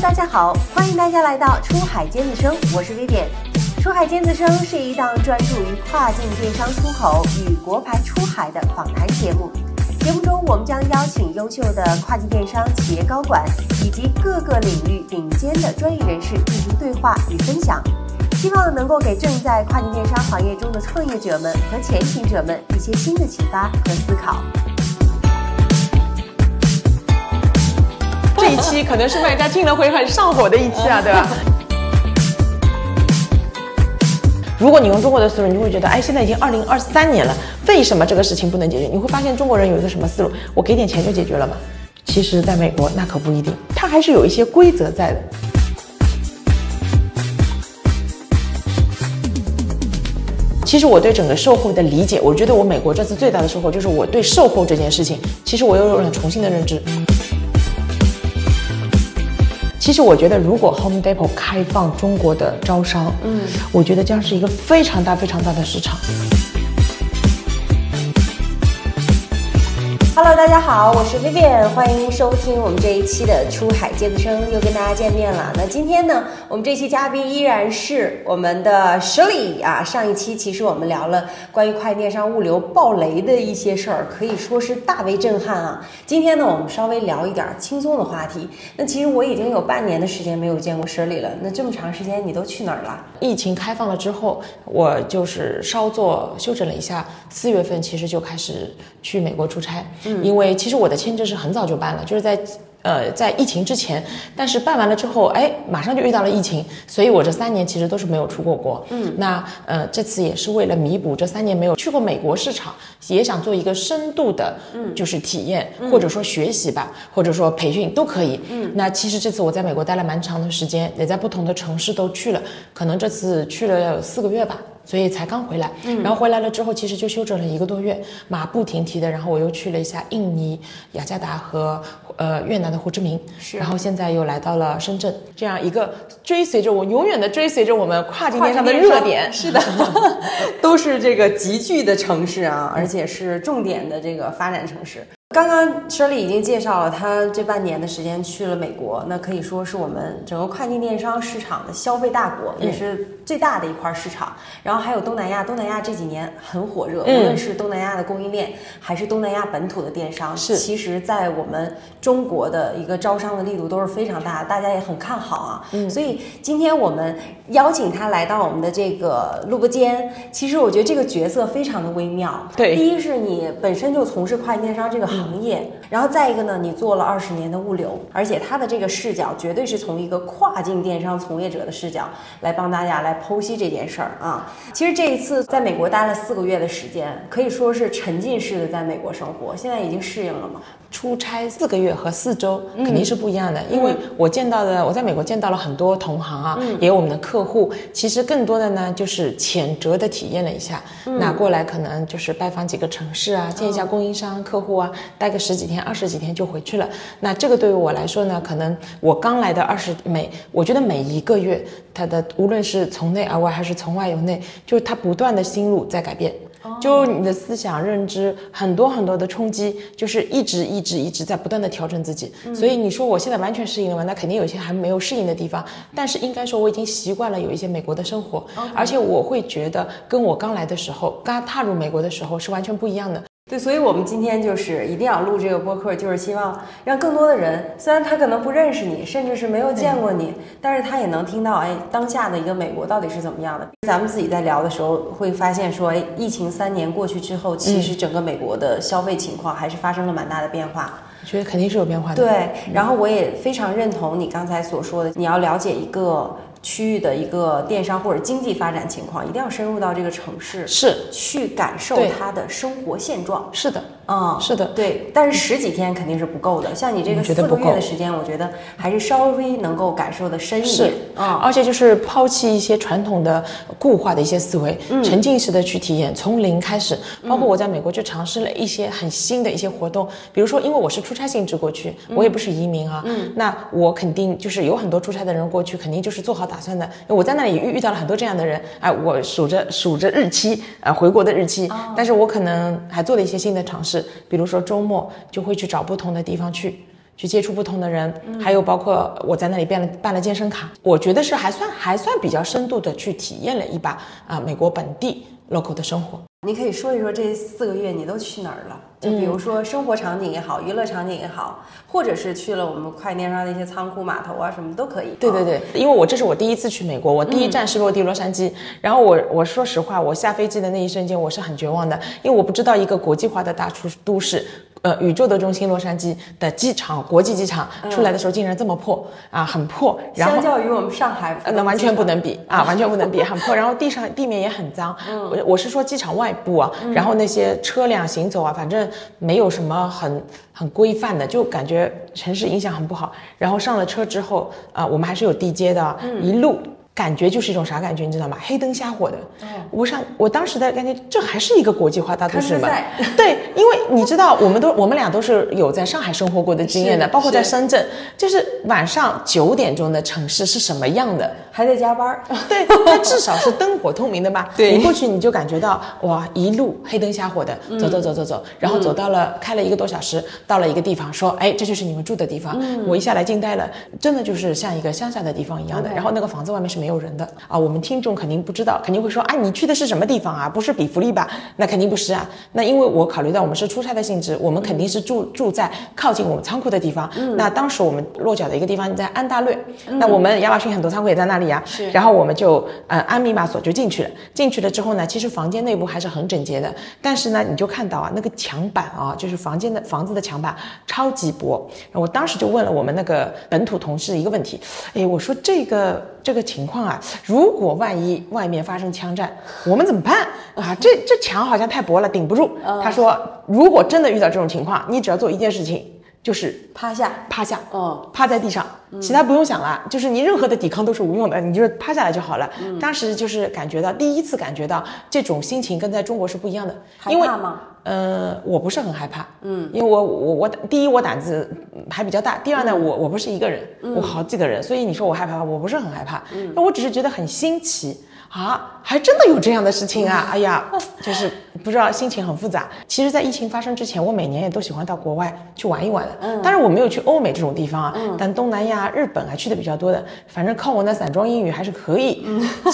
大家好，欢迎大家来到出海尖子生，我是 Vivian。出海尖子生是一档专注于跨境电商出口与国牌出海的访谈节目。节目中，我们将邀请优秀的跨境电商企业高管以及各个领域顶尖的专业人士进行对话与分享，希望能够给正在跨境电商行业中的创业者们和前行者们一些新的启发和思考。这一期可能是卖家听了会很上火的一期啊，对吧？如果你用中国的思路，你就会觉得，哎，现在已经二零二三年了，为什么这个事情不能解决？你会发现中国人有一个什么思路？我给点钱就解决了吗？其实，在美国那可不一定，它还是有一些规则在的。其实我对整个售后的理解，我觉得我美国这次最大的收获就是我对售后这件事情，其实我又有了重新的认知。其实我觉得，如果 Home Depot 开放中国的招商，嗯，我觉得将是一个非常大、非常大的市场。Hello，大家好，我是 Vivian，欢迎收听我们这一期的出海尖子生，又跟大家见面了。那今天呢，我们这期嘉宾依然是我们的 Shirley 啊。上一期其实我们聊了关于快电商物流爆雷的一些事儿，可以说是大为震撼啊。今天呢，我们稍微聊一点轻松的话题。那其实我已经有半年的时间没有见过 Shirley 了。那这么长时间你都去哪儿了？疫情开放了之后，我就是稍作休整了一下，四月份其实就开始去美国出差。因为其实我的签证是很早就办了，就是在呃在疫情之前，但是办完了之后，哎，马上就遇到了疫情，所以我这三年其实都是没有出过国。嗯，那呃这次也是为了弥补这三年没有去过美国市场，也想做一个深度的，嗯，就是体验或者说学习吧，或者说培训都可以。嗯，那其实这次我在美国待了蛮长的时间，也在不同的城市都去了，可能这次去了要有四个月吧。所以才刚回来，然后回来了之后，其实就休整了一个多月，马不停蹄的，然后我又去了一下印尼、雅加达和呃越南的胡志明，然后现在又来到了深圳，这样一个追随着我，永远的追随着我们跨境电商的热点，是的，都是这个集聚的城市啊，而且是重点的这个发展城市。刚刚 Shirley 已经介绍了，他这半年的时间去了美国，那可以说是我们整个跨境电商市场的消费大国，也是最大的一块市场。然后还有东南亚，东南亚这几年很火热，无论是东南亚的供应链，还是东南亚本土的电商，是其实在我们中国的一个招商的力度都是非常大，大家也很看好啊。嗯，所以今天我们邀请他来到我们的这个录播间，其实我觉得这个角色非常的微妙。对，第一是你本身就从事跨境电商这个行。行业，然后再一个呢，你做了二十年的物流，而且他的这个视角绝对是从一个跨境电商从业者的视角来帮大家来剖析这件事儿啊。其实这一次在美国待了四个月的时间，可以说是沉浸式的在美国生活，现在已经适应了嘛？出差四个月和四周肯定是不一样的，因为我见到的，我在美国见到了很多同行啊，也有我们的客户。其实更多的呢，就是浅折的体验了一下。那过来可能就是拜访几个城市啊，见一下供应商、客户啊，待个十几天、二十几天就回去了。那这个对于我来说呢，可能我刚来的二十每，我觉得每一个月，它的无论是从内而外还是从外由内，就是它不断的心路在改变。就你的思想认知很多很多的冲击，就是一直一直一直在不断的调整自己。所以你说我现在完全适应了吗？那肯定有一些还没有适应的地方。但是应该说我已经习惯了有一些美国的生活，而且我会觉得跟我刚来的时候，刚踏入美国的时候是完全不一样的。对，所以，我们今天就是一定要录这个播客，就是希望让更多的人，虽然他可能不认识你，甚至是没有见过你，但是他也能听到，哎，当下的一个美国到底是怎么样的。咱们自己在聊的时候会发现，说，哎，疫情三年过去之后，其实整个美国的消费情况还是发生了蛮大的变化。我觉得肯定是有变化的。对，然后我也非常认同你刚才所说的，你要了解一个。区域的一个电商或者经济发展情况，一定要深入到这个城市，是。去感受它的生活现状。是的，嗯，是的，对。但是十几天肯定是不够的，像你这个四个月的时间，我觉得还是稍微能够感受的深一点。啊，而且就是抛弃一些传统的固化的一些思维，沉浸式的去体验，从零开始。包括我在美国就尝试了一些很新的一些活动，比如说，因为我是出差性质过去，我也不是移民啊，嗯，那我肯定就是有很多出差的人过去，肯定就是做好。打算的，我在那里遇遇到了很多这样的人，哎，我数着数着日期，呃，回国的日期，但是我可能还做了一些新的尝试，比如说周末就会去找不同的地方去。去接触不同的人，还有包括我在那里办了办了健身卡，我觉得是还算还算比较深度的去体验了一把啊美国本地 local 的生活。你可以说一说这四个月你都去哪儿了？就比如说生活场景也好，娱乐场景也好，或者是去了我们快电商的一些仓库、码头啊，什么都可以。对对对，因为我这是我第一次去美国，我第一站是落地洛杉矶。然后我我说实话，我下飞机的那一瞬间我是很绝望的，因为我不知道一个国际化的大都都市。呃，宇宙的中心洛杉矶的机场，国际机场出来的时候竟然这么破啊，很破。然后相较于我们上海，那完全不能比啊，完全不能比，很破。然后地上地面也很脏。我我是说机场外部啊，然后那些车辆行走啊，反正没有什么很很规范的，就感觉城市影响很不好。然后上了车之后啊，我们还是有地接的，一路。感觉就是一种啥感觉，你知道吗？黑灯瞎火的。我上我当时的感觉，这还是一个国际化大都市吗？对，因为你知道，我们都我们俩都是有在上海生活过的经验的，包括在深圳，就是晚上九点钟的城市是什么样的？还在加班。对，它至少是灯火通明的吧？对，你过去你就感觉到哇，一路黑灯瞎火的，走走走走走，然后走到了开了一个多小时，到了一个地方，说哎，这就是你们住的地方。我一下来惊呆了，真的就是像一个乡下的地方一样的。然后那个房子外面是没。没有人的啊，我们听众肯定不知道，肯定会说啊，你去的是什么地方啊？不是比弗利吧？那肯定不是啊。那因为我考虑到我们是出差的性质，我们肯定是住住在靠近我们仓库的地方。嗯那当时我们落脚的一个地方在安大略，那我们亚马逊很多仓库也在那里啊。是。然后我们就呃按密码锁就进去了。进去了之后呢，其实房间内部还是很整洁的，但是呢，你就看到啊，那个墙板啊，就是房间的房子的墙板超级薄。我当时就问了我们那个本土同事一个问题，哎，我说这个。这个情况啊，如果万一外面发生枪战，我们怎么办啊？这这墙好像太薄了，顶不住。他说，如果真的遇到这种情况，你只要做一件事情，就是趴下，趴下，嗯，趴在地上，其他不用想了，就是你任何的抵抗都是无用的，你就是趴下来就好了。当时就是感觉到第一次感觉到这种心情跟在中国是不一样的，因为吗？呃，我不是很害怕，嗯，因为我我我第一我胆子还比较大，第二呢，我我不是一个人，我好几个人，所以你说我害怕，我不是很害怕，嗯，那我只是觉得很新奇啊，还真的有这样的事情啊，哎呀，就是不知道心情很复杂。其实，在疫情发生之前，我每年也都喜欢到国外去玩一玩的，嗯，当然我没有去欧美这种地方啊，但东南亚、日本还去的比较多的，反正靠我那散装英语还是可以，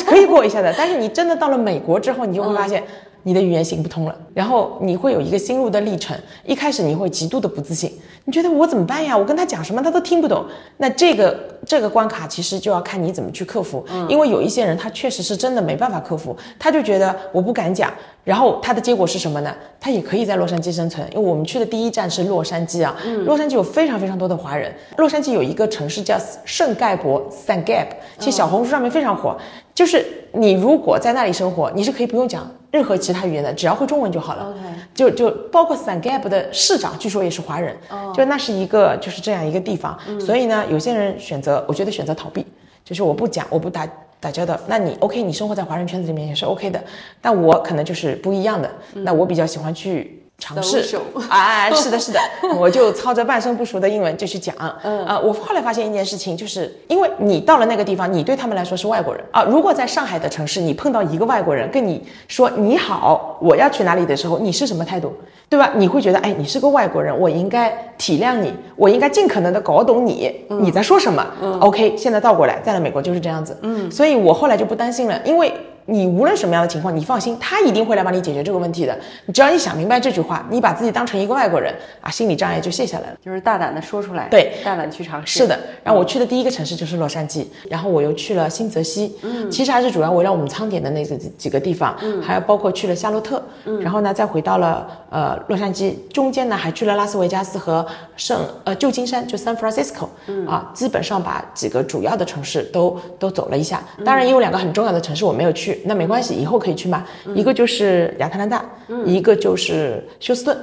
可以过一下的。但是你真的到了美国之后，你就会发现。你的语言行不通了，然后你会有一个心路的历程。一开始你会极度的不自信，你觉得我怎么办呀？我跟他讲什么他都听不懂。那这个这个关卡其实就要看你怎么去克服，因为有一些人他确实是真的没办法克服，他就觉得我不敢讲。然后他的结果是什么呢？他也可以在洛杉矶生存，因为我们去的第一站是洛杉矶啊。洛杉矶有非常非常多的华人。洛杉矶有一个城市叫圣盖博 （San Gab），其实小红书上面非常火。就是你如果在那里生活，你是可以不用讲。任何其他语言的，只要会中文就好了。就就包括 San Gab 的市长，据说也是华人。就那是一个就是这样一个地方。所以呢，有些人选择，我觉得选择逃避，就是我不讲，我不打打交道。那你 OK，你生活在华人圈子里面也是 OK 的。但我可能就是不一样的。那我比较喜欢去。尝试啊，是的，是的，我就操着半生不熟的英文就去讲。嗯啊，我后来发现一件事情，就是因为你到了那个地方，你对他们来说是外国人啊。如果在上海的城市，你碰到一个外国人跟你说你好，我要去哪里的时候，你是什么态度？对吧？你会觉得，哎，你是个外国人，我应该体谅你，我应该尽可能的搞懂你，你在说什么。OK，现在倒过来，在了美国就是这样子。嗯，所以我后来就不担心了，因为。你无论什么样的情况，你放心，他一定会来帮你解决这个问题的。你只要你想明白这句话，你把自己当成一个外国人啊，心理障碍就卸下来了。就是大胆的说出来，对，大胆去尝试。是的，然后我去的第一个城市就是洛杉矶，然后我又去了新泽西，嗯，其实还是主要围绕我们仓点的那个几个地方，嗯，还有包括去了夏洛特，嗯，然后呢再回到了呃洛杉矶，中间呢还去了拉斯维加斯和圣呃旧金山，就 San Francisco，嗯。啊，基本上把几个主要的城市都都走了一下。当然也有两个很重要的城市我没有去，那没关系，以后。可以去买，一个就是亚特兰大，一个就是休斯顿，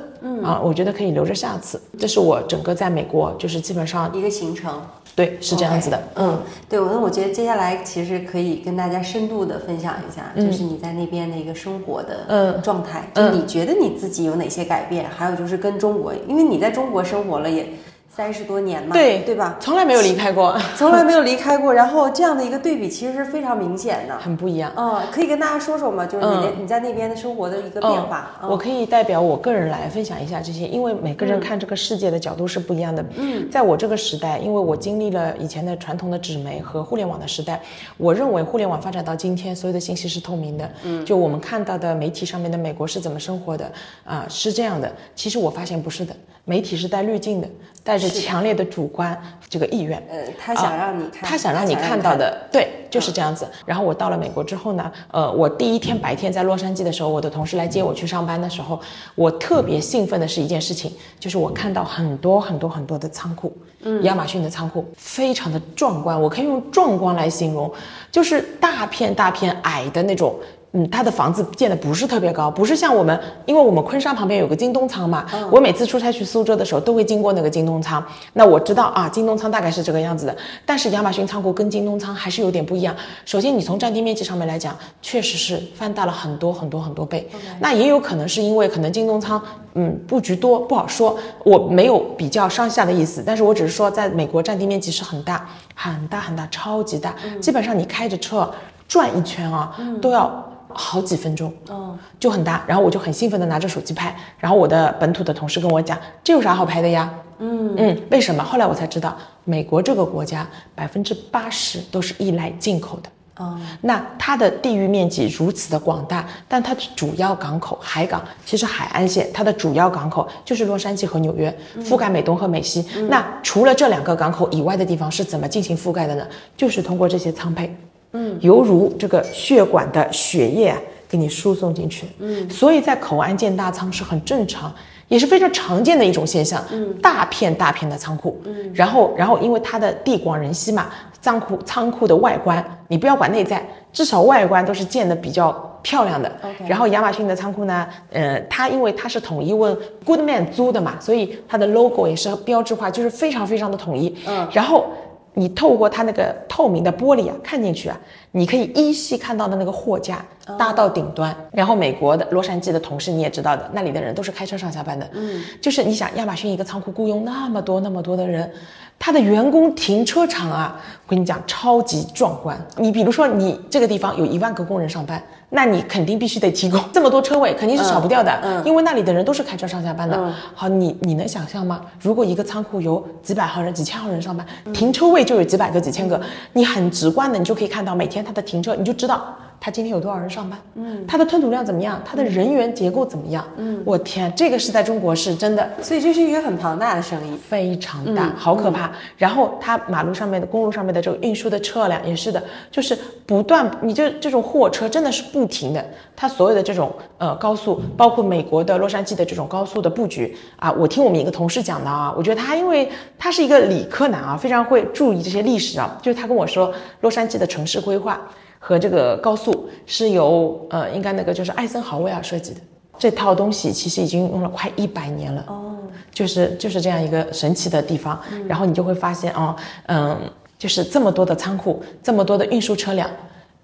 啊，我觉得可以留着下次。这是我整个在美国就是基本上一个行程，对，是这样子的。嗯，对，我那我觉得接下来其实可以跟大家深度的分享一下，就是你在那边的一个生活的嗯状态，就你觉得你自己有哪些改变？还有就是跟中国，因为你在中国生活了也。三十多年嘛，对对吧？从来没有离开过，从来没有离开过，然后这样的一个对比其实是非常明显的。很不一样。嗯，可以跟大家说说吗？就是你的、你在那边的生活的一个变化。嗯我可以代表我个人来分享一下这些，因为每个人看这个世界的角度是不一样的。嗯，在我这个时代，因为我经历了以前的传统的纸媒和互联网的时代，我认为互联网发展到今天，所有的信息是透明的。嗯，就我们看到的媒体上面的美国是怎么生活的啊、是这样的。其实我发现不是的，媒体是带滤镜的，带着强烈的主观这个意愿。呃，他想让你看，他想让你看到的，对，就是这样子。然后我到了美国之后呢，呃，我第一天白天在洛杉矶的时候，我的同事来接我去上班的时候，我特别兴奋的是一件事情，就是我看到很多很多很多的仓库，嗯，亚马逊的仓库非常的壮观，我可以用壮观来形容，就是大片大片矮的那种。嗯，它的房子建的不是特别高，不是像我们，因为我们昆山旁边有个京东仓嘛，我每次出差去苏州的时候都会经过那个京东仓，那我知道啊，京东仓大概是这个样子的，但是亚马逊仓库跟京东仓还是有点不一样。首先，你从占地面积上面来讲，确实是翻大了很多很多很多倍。那也有可能是因为可能京东仓，嗯，布局多不好说，我没有比较上下的意思，但是我只是说，在美国占地面积是很大很大很大，超级大，基本上你开着车转一圈啊，都要。好几分钟，嗯，就很大，然后我就很兴奋的拿着手机拍，然后我的本土的同事跟我讲，这有啥好拍的呀？嗯嗯，为什么？后来我才知道，美国这个国家百分之八十都是依赖进口的。哦，那它的地域面积如此的广大，但它的主要港口海港其实海岸线它的主要港口就是洛杉矶和纽约，覆盖美东和美西。那除了这两个港口以外的地方是怎么进行覆盖的呢？就是通过这些仓配。嗯，犹如这个血管的血液啊，给你输送进去。嗯，所以在口岸建大仓是很正常，也是非常常见的一种现象。嗯，大片大片的仓库。嗯，然后然后因为它的地广人稀嘛，仓库仓库的外观你不要管内在，至少外观都是建的比较漂亮的。然后亚马逊的仓库呢，呃，它因为它是统一问 Goodman 租的嘛，所以它的 logo 也是标志化，就是非常非常的统一。嗯，然后你透过它那个透明的玻璃啊，看进去啊，你可以依稀看到的那个货架搭到顶端。然后美国的洛杉矶的同事你也知道的，那里的人都是开车上下班的。嗯，就是你想亚马逊一个仓库雇佣那么多那么多的人，他的员工停车场啊，我跟你讲超级壮观。你比如说你这个地方有一万个工人上班，那你肯定必须得提供 这么多车位，肯定是少不掉的。嗯嗯因为那里的人都是开车上下班的。嗯好，你你能想象吗？如果一个仓库有几百号人、几千号人上班，停车位就有几百个、几千个，你很直观的，你就可以看到每天它的停车，你就知道他今天有多少人上班，嗯，他的吞吐量怎么样，他的人员结构怎么样，嗯，我天，这个是在中国是真的所以这是一个很庞大的生意。非常大，好可怕。然后他马路上面的、公路上面的这个运输的车辆也是的，就是不断，你这这种货车真的是不停的。它所有的这种呃高速，包括美国的洛杉矶的这种高速的布局啊，我听我们一个同事讲的啊，我觉得他因为他是一个理科男啊，非常会注意这些历史啊，就是他跟我说，洛杉矶的城市规划和这个高速是由呃应该那个就是艾森豪威尔设计的。这套东西其实已经用了快一百年了。哦，就是就是这样一个神奇的地方，然后你就会发现哦，嗯，就是这么多的仓库，这么多的运输车辆，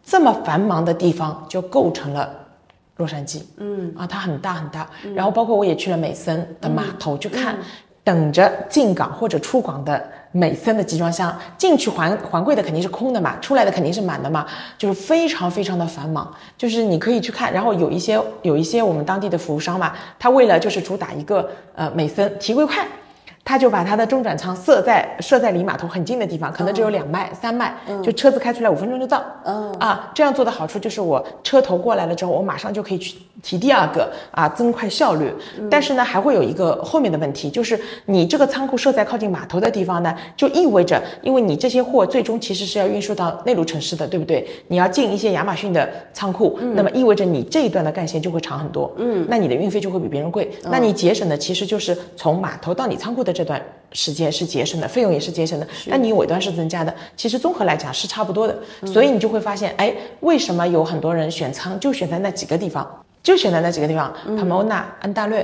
这么繁忙的地方就构成了洛杉矶，嗯。啊，它很大很大，然后包括我也去了美森的码头去看，等着进港或者出港的美森的集装箱进去环环柜的肯定是空的嘛，出来的肯定是满的嘛，就是非常非常的繁忙，就是你可以去看，然后有一些有一些我们当地的服务商嘛，他为了就是主打一个呃美森提柜快。他就把他的中转仓设在设在离码头很近的地方，可能只有两迈、三迈，就车子开出来五分钟就到。嗯啊，这样做的好处就是我车头过来了之后，我马上就可以去提第二个啊，增快效率。但是呢，还会有一个后面的问题，就是你这个仓库设在靠近码头的地方呢，就意味着，因为你这些货最终其实是要运输到内陆城市的，对不对？你要进一些亚马逊的仓库，那么意味着你这一段的干线就会长很多。嗯，那你的运费就会比别人贵。那你节省的其实就是从码头到你仓库的这段时间是节省的，费用也是节省的，但你尾端是增加的。其实综合来讲是差不多的，所以你就会发现，哎，为什么有很多人选仓就选在那几个地方，就选在那几个地方，Pomona、安大略，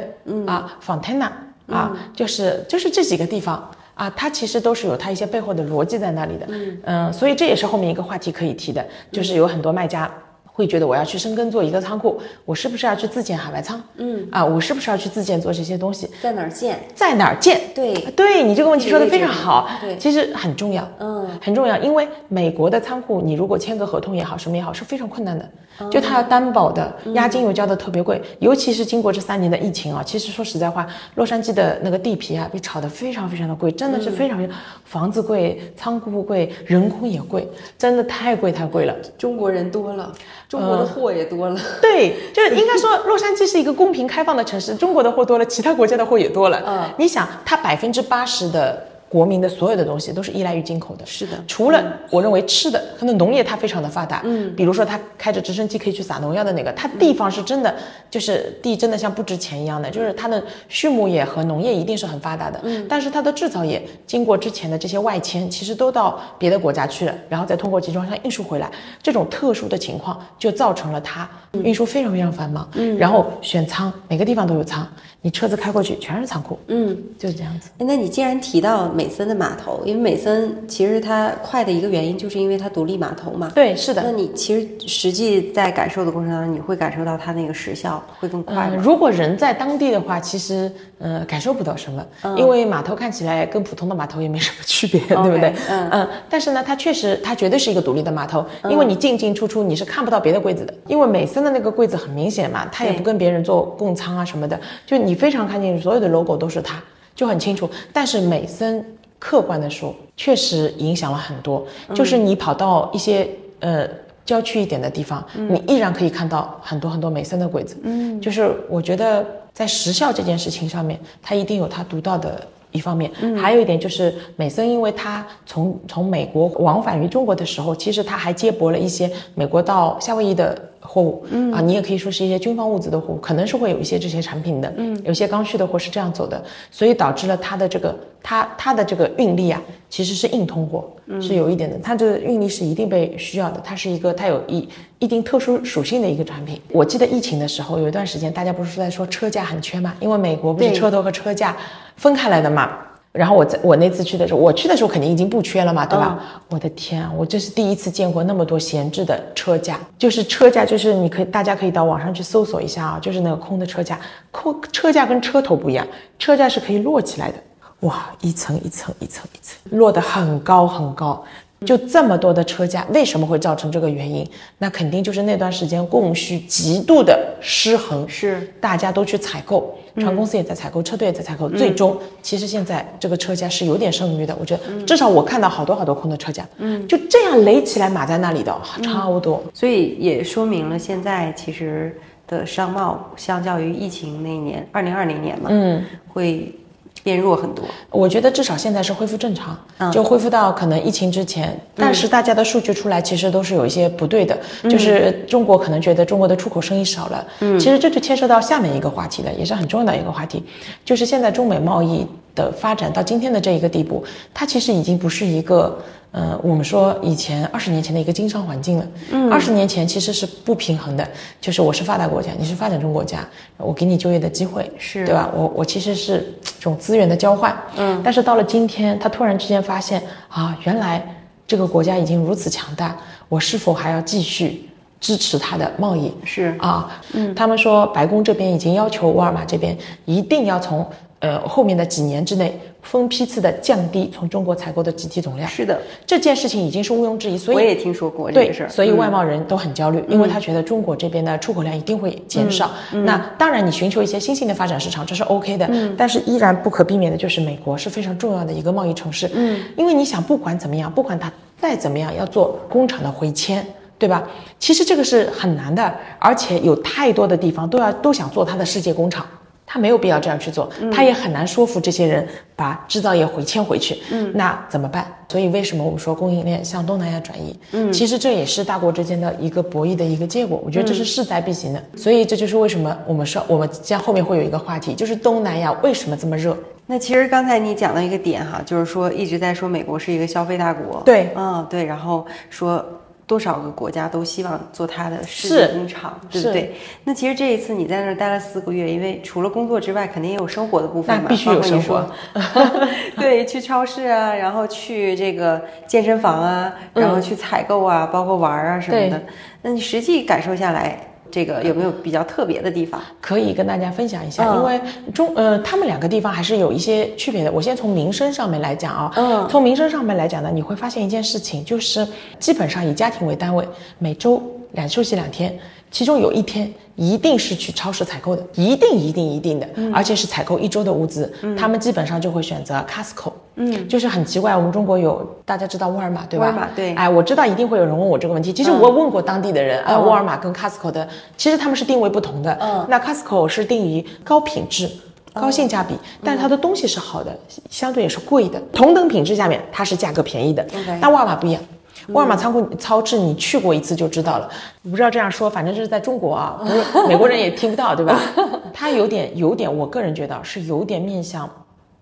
啊，Fontana，啊，就是就是这几个地方。啊，它其实都是有它一些背后的逻辑在那里的，嗯所以这也是后面一个话题可以提的，就是有很多卖家会觉得我要去深耕做一个仓库，我是不是要去自建海外仓？嗯，啊，我是不是要去自建做这些东西？在哪儿建？在哪儿建？对对你这个问题说的非常好，对其实很重要，嗯，很重要，因为美国的仓库，你如果签个合同也好，什么也好，是非常困难的，哦就它要担保的，嗯押金又交的特别贵，尤其是经过这三年的疫情啊，其实说实在话，洛杉矶的那个地皮啊，被炒得非常非常的贵，真的是非常非常，房子贵，仓库贵，人工也贵，真的太贵太贵了。中国人多了，中国的货也多了。对，就是应该说，洛杉矶是一个公平开放的城市，中国的货多了，其他国家的货也多了。嗯你想，它百分之八十的国民的所有的东西都是依赖于进口的。是的。除了我认为吃的，可能农业它非常的发达，嗯，比如说他开着直升机可以去撒农药的那个，它地方是真的就是地真的像不值钱一样的，就是它的畜牧业和农业一定是很发达的，嗯，但是它的制造业经过之前的这些外迁，其实都到别的国家去了，然后再通过集装箱运输回来，这种特殊的情况就造成了它运输非常非常繁忙，嗯，然后选仓每个地方都有仓，你车子开过去全是仓库，嗯，就是这样子。哎那你既然提到美森的码头，因为美森其实它快的一个原因，就是因为它独立码头嘛。对，是的，那你其实实际在感受的过程当中，你会感受到它那个时效会更快嗯，如果人在当地的话，其实呃感受不到什么，因为码头看起来跟普通的码头也没什么区别，对不对？嗯嗯但是呢，它确实它绝对是一个独立的码头，因为你进进出出你是看不到别的柜子的，因为美森的那个柜子很明显嘛，它也不跟别人做共仓啊什么的，就你非常看清楚所有的 logo 都是它，就很清楚。但是美森客观的说，确实影响了很多，就是你跑到一些呃。郊区一点的地方，你依然可以看到很多很多美森的鬼子。嗯，就是我觉得在时效这件事情上面，它一定有它独到的一方面。嗯，还有一点就是美森，因为他从从美国往返于中国的时候，其实他还接驳了一些美国到夏威夷的货物。嗯啊，你也可以说是一些军方物资的货物，可能是会有一些这些产品的。嗯，有些刚需的货是这样走的，所以导致了它的这个它它的这个运力啊，其实是硬通货，是有一点的。它这个运力是一定被需要的，它是一个它有一一定特殊属性的一个产品。我记得疫情的时候，有一段时间大家不是在说车架很缺嘛，因为美国不是车头和车架分开来的嘛。然后我在我那次去的时候，我去的时候肯定已经不缺了嘛，对吧？我的天啊，我这是第一次见过那么多闲置的车架，就是车架，就是你可以大家可以到网上去搜索一下啊，就是那个空的车架，空车架跟车头不一样，车架是可以摞起来的，哇，一层一层一层一层，摞得很高很高。就这么多的车价，为什么会造成这个原因？那肯定就是那段时间供需极度的失衡，是。大家都去采购，船公司也在采购，车队也在采购，最终其实现在这个车价是有点剩余的，我觉得至少我看到好多好多空的车架，嗯，就这样垒起来码在那里的超多，所以也说明了现在其实的商贸相较于疫情那一年，二零二零年嘛，嗯，会变弱很多。我觉得至少现在是恢复正常，就恢复到可能疫情之前。但是大家的数据出来，其实都是有一些不对的，就是中国可能觉得中国的出口生意少了。嗯，其实这就牵涉到下面一个话题了，也是很重要的一个话题，就是现在中美贸易的发展到今天的这一个地步，它其实已经不是一个。呃，我们说以前二十年前的一个经商环境了，嗯，二十年前其实是不平衡的，就是我是发达国家，你是发展中国家，我给你就业的机会，是对吧？我我其实是这种资源的交换，嗯，但是到了今天，他突然之间发现啊，原来这个国家已经如此强大，我是否还要继续支持它的贸易？是啊，嗯，他们说白宫这边已经要求沃尔玛这边一定要从呃后面的几年之内分批次的降低从中国采购的集体总量，是的，这件事情已经是毋庸置疑，所以我也听说过这对个事儿。所以外贸人都很焦虑，因为他觉得中国这边的出口量一定会减少。那当然，你寻求一些新兴的发展市场，这是 OK 的，但是依然不可避免的就是美国是非常重要的一个贸易城市。嗯，因为你想，不管怎么样，不管它再怎么样，要做工厂的回迁。对吧？其实这个是很难的，而且有太多的地方都要都想做它的世界工厂，他没有必要这样去做，他也很难说服这些人把制造业回迁回去。嗯，那怎么办？所以为什么我们说供应链向东南亚转移？嗯，其实这也是大国之间的一个博弈的一个结果。我觉得这是势在必行的。所以这就是为什么我们说我们将后面会有一个话题，就是东南亚为什么这么热？那其实刚才你讲到一个点哈，就是说一直在说美国是一个消费大国，对嗯对，然后说多少个国家都希望做它的世界工厂，对不对？那其实这一次你在那儿待了四个月，因为除了工作之外，肯定也有生活的部分嘛，那必须有生活说 对，去超市啊，然后去这个健身房啊，然后去采购啊，包括玩啊什么的。那你实际感受下来，这个有没有比较特别的地方？可以跟大家分享一下，嗯因为中呃，他们两个地方还是有一些区别的。我先从民生上面来讲啊，嗯从民生上面来讲呢，你会发现一件事情，就是基本上以家庭为单位，每周两休息两天，其中有一天一定是去超市采购的，一定一定一定的，嗯而且是采购一周的物资。他们基本上就会选择 Costco，嗯，就是很奇怪，我们中国有大家知道沃尔玛对吧？沃尔玛对哎，我知道一定会有人问我这个问题，其实我问过当地的人，啊，嗯沃尔玛跟 Costco 的，其实他们是定位不同的。嗯那 Costco 是定于高品质。高性价嗯比，但是它的东西是好的，相对也是贵的。同等品质下面，它是价格便宜的。但沃尔玛不一样，沃尔玛仓库超市你去过一次就知道了。我不知道这样说，反正这是在中国啊，不是美国人也听不到，对吧？它有点有点，我个人觉得是有点面向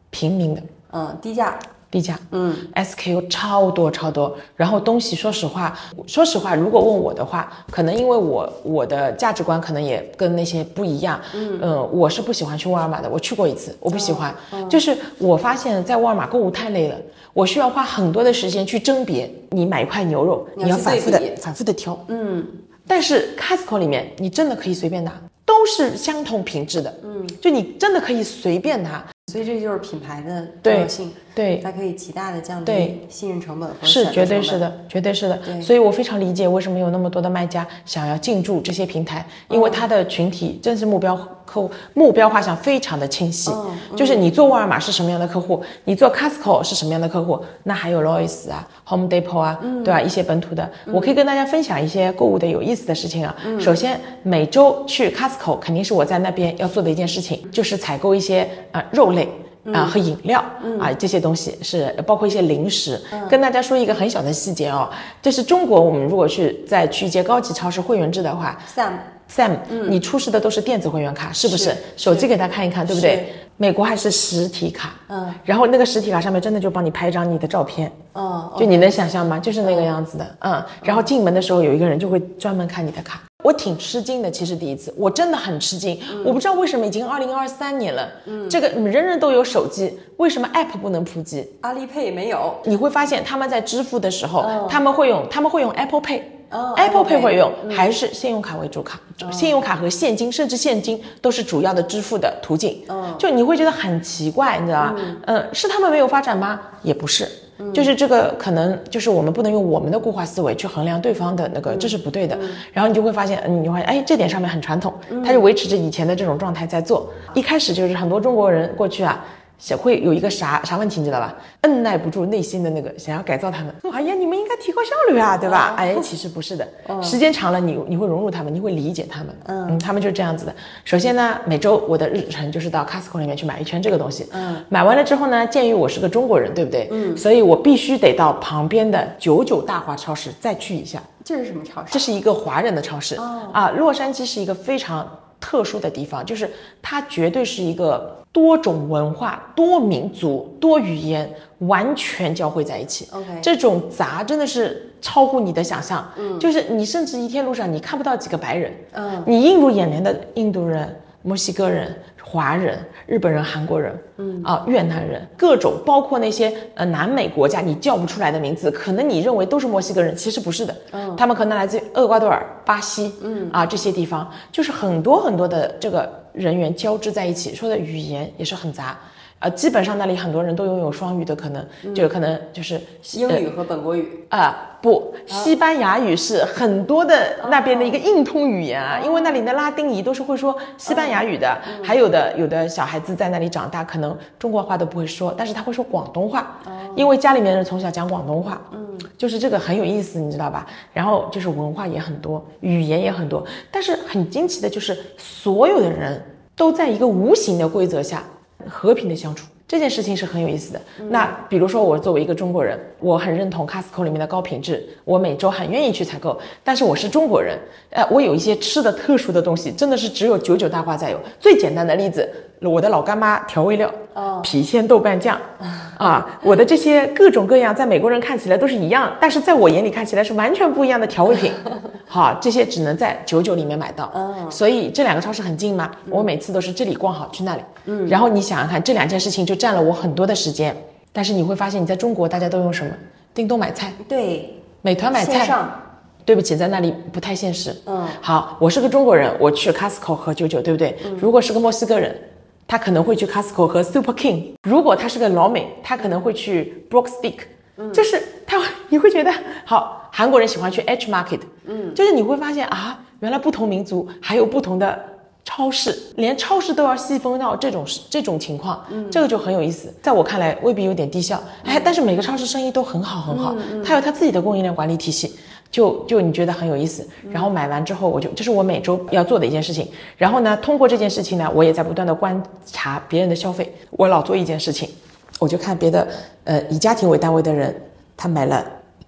平民的嗯，低价，低价。嗯。SKU 超多超多，然后东西说实话，说实话，如果问我的话，可能因为我我的价值观可能也跟那些不一样，嗯。我是不喜欢去沃尔玛的，我去过一次，我不喜欢，就是我发现在沃尔玛购物太累了，我需要花很多的时间去甄别，你买一块牛肉，你要反复的反复的挑，嗯，但是 Costco 里面你真的可以随便拿，都是相同品质的，嗯，就你真的可以随便拿，所以这就是品牌的重对要性，对。它可以极大的降低信任成本和是，绝对。是的，绝对是的对。所以我非常理解为什么有那么多的卖家想要进驻这些平台，因为嗯它的群体正是目标客户，目标画像非常的清晰。嗯就是你做沃尔玛是什么样的客户，你做 Costco 是什么样的客户，那还有 Lois 啊、Home Depot 啊，嗯对吧？一些本土的，我可以跟大家分享一些购物的有意思的事情啊。嗯首先，每周去 Costco 肯定是我在那边要做的一件事情，就是采购一些啊、呃肉类。啊、和饮料啊、这些东西是包括一些零食。跟大家说一个很小的细节哦，就是中国我们如果去再去一些高级超市会员制的话 Sam，，Sam，、你出示的都是电子会员卡，是不是？是手机给他看一看，对不对？美国还是实体卡，嗯，然后那个实体卡上面真的就帮你拍一张你的照片，哦，就你能想象吗？就是那个样子的，嗯。然后进门的时候有一个人就会专门看你的卡。我挺吃惊的，其实第一次我真的很吃惊，我不知道为什么已经二零二三年了，这个人人都有手机，为什么 App 不能普及？阿里 Pay 没有，你会发现他们在支付的时候，哦他们会用他们会用 Apple Pay。哦 Apple Apple Pay 会用，嗯还是信用卡为主卡？信用卡和现金，甚至现金都是主要的支付的途径。嗯就你会觉得很奇怪，你知道吧？嗯，是他们没有发展吗？也不是，就是这个可能就是我们不能用我们的固化思维去衡量对方的那个，这是不对的。然后你就会发现，嗯，你就会发现，哎，这点上面很传统，他就维持着以前的这种状态在做。一开始就是很多中国人过去啊。想会有一个啥啥问题，你知道吧？按耐不住内心的那个想要改造他们。哎呀，你们应该提高效率啊，对吧？哎，其实不是的，时间长了你你会融入他们，你会理解他们。嗯，他们就是这样子的。首先呢，每周我的日程就是到 Costco 里面去买一圈这个东西。嗯，买完了之后呢，鉴于我是个中国人，对不对？嗯，所以我必须得到旁边的九九大华超市再去一下。这是什么超市？这是一个华人的超市、啊。洛杉矶是一个非常特殊的地方，就是它绝对是一个多种文化、多民族、多语言完全交汇在一起。OK 这种杂真的是超乎你的想象。嗯，就是你甚至一天路上你看不到几个白人，嗯，你映入眼帘的印度人、墨西哥人、华人、日本人、韩国人，嗯。啊，越南人，各种包括那些呃南美国家你叫不出来的名字，可能你认为都是墨西哥人，其实不是的，嗯，他们可能来自于厄瓜多尔、巴西，嗯。啊这些地方，就是很多很多的这个人员交织在一起，说的语言也是很杂。呃，基本上那里很多人都拥有双语的可能，就有可能就是英语和本国语。啊、不，西班牙语是很多的那边的一个硬通语言啊，因为那里的拉丁裔都是会说西班牙语的，还有的有的小孩子在那里长大，可能中国话都不会说，但是他会说广东话，因为家里面人从小讲广东话，嗯，就是这个很有意思，你知道吧？然后就是文化也很多，语言也很多，但是很惊奇的就是所有的人都在一个无形的规则下和平的相处。这件事情是很有意思的。那比如说，我作为一个中国人，我很认同 Costco 里面的高品质，我每周很愿意去采购。但是我是中国人，呃，我有一些吃的特殊的东西，真的是只有九九大瓜才有。最简单的例子，我的老干妈调味料，郫县豆瓣酱，啊，我的这些各种各样，在美国人看起来都是一样，但是在我眼里看起来是完全不一样的调味品。好，这些只能在九九里面买到。所以这两个超市很近嘛，我每次都是这里逛好去那里。嗯，然后你想想看，这两件事情就占了我很多的时间。但是你会发现，你在中国大家都用什么？叮咚买菜，对，美团买菜。对不起，在那里不太现实。嗯，好，我是个中国人，我去 Costco 和九九，对不对？如果是个墨西哥人，他可能会去 Costco 和 Super King。如果他是个老美，他可能会去 Brookstick。嗯，就是他，你会觉得好，韩国人喜欢去 H Market。嗯，就是你会发现啊，原来不同民族还有不同的超市，连超市都要细分到这种这种情况。嗯，这个就很有意思。在我看来，未必有点低效。哎，但是每个超市生意都很好很好，他有他自己的供应链管理体系。就就你觉得很有意思，然后买完之后，我就这是我每周要做的一件事情。然后呢，通过这件事情呢，我也在不断的观察别人的消费。我老做一件事情，我就看别的呃以家庭为单位的人他买了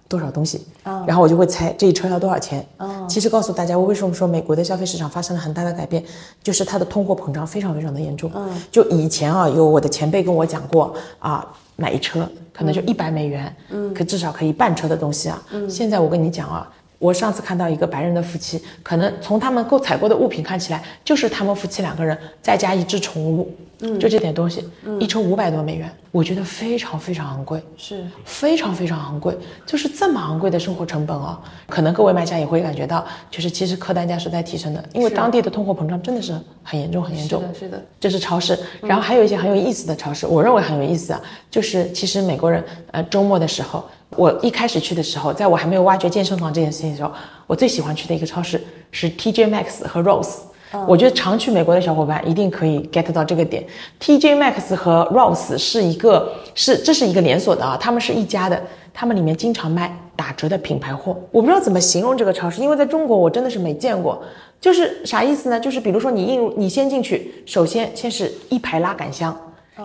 多少东西，然后我就会猜这一车要多少钱。其实告诉大家，我为什么说美国的消费市场发生了很大的改变，就是它的通货膨胀非常非常的严重。就以前啊，有我的前辈跟我讲过啊。买一车可能就一百美元，嗯，可至少可以半车的东西啊。嗯，现在我跟你讲啊，我上次看到一个白人的夫妻，可能从他们购采购的物品看起来，就是他们夫妻两个人再加一只宠物。嗯，就这点东西，一车五百多美元，我觉得非常非常昂贵，是非常非常昂贵，就是这么昂贵的生活成本啊，可能各位卖家也会感觉到，就是其实客单价是在提升的，因为当地的通货膨胀真的是很严重很严重。是的，是的，这是超市，然后还有一些很有意思的超市，我认为很有意思啊，就是其实美国人呃周末的时候，我一开始去的时候，在我还没有挖掘健身房这件事情的时候，我最喜欢去的一个超市是 TJ Maxx 和 Rose。我觉得常去美国的小伙伴一定可以 get 到这个点。TJ Maxx 和 Rose 是一个是这是一个连锁的啊，他们是一家的，他们里面经常卖打折的品牌货。我不知道怎么形容这个超市，因为在中国我真的是没见过。就是啥意思呢？就是比如说你进入，你先进去，首先先是一排拉杆箱，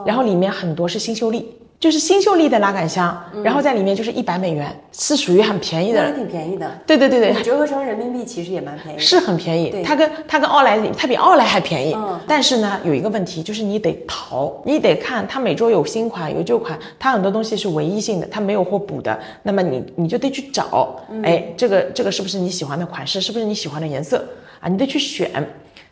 然后里面很多是新秀丽。就是新秀丽的拉杆箱，然后在里面就是一百美元，是属于很便宜的，也挺便宜的。对对对对，折合成人民币其实也蛮便宜，是很便宜。它跟它跟奥莱，它比奥莱还便宜。嗯，但是呢，有一个问题就是你得淘，你得看它每周有新款有旧款，它很多东西是唯一性的，它没有货补的。那么你你就得去找，哎，这个这个是不是你喜欢的款式？是不是你喜欢的颜色啊？你得去选。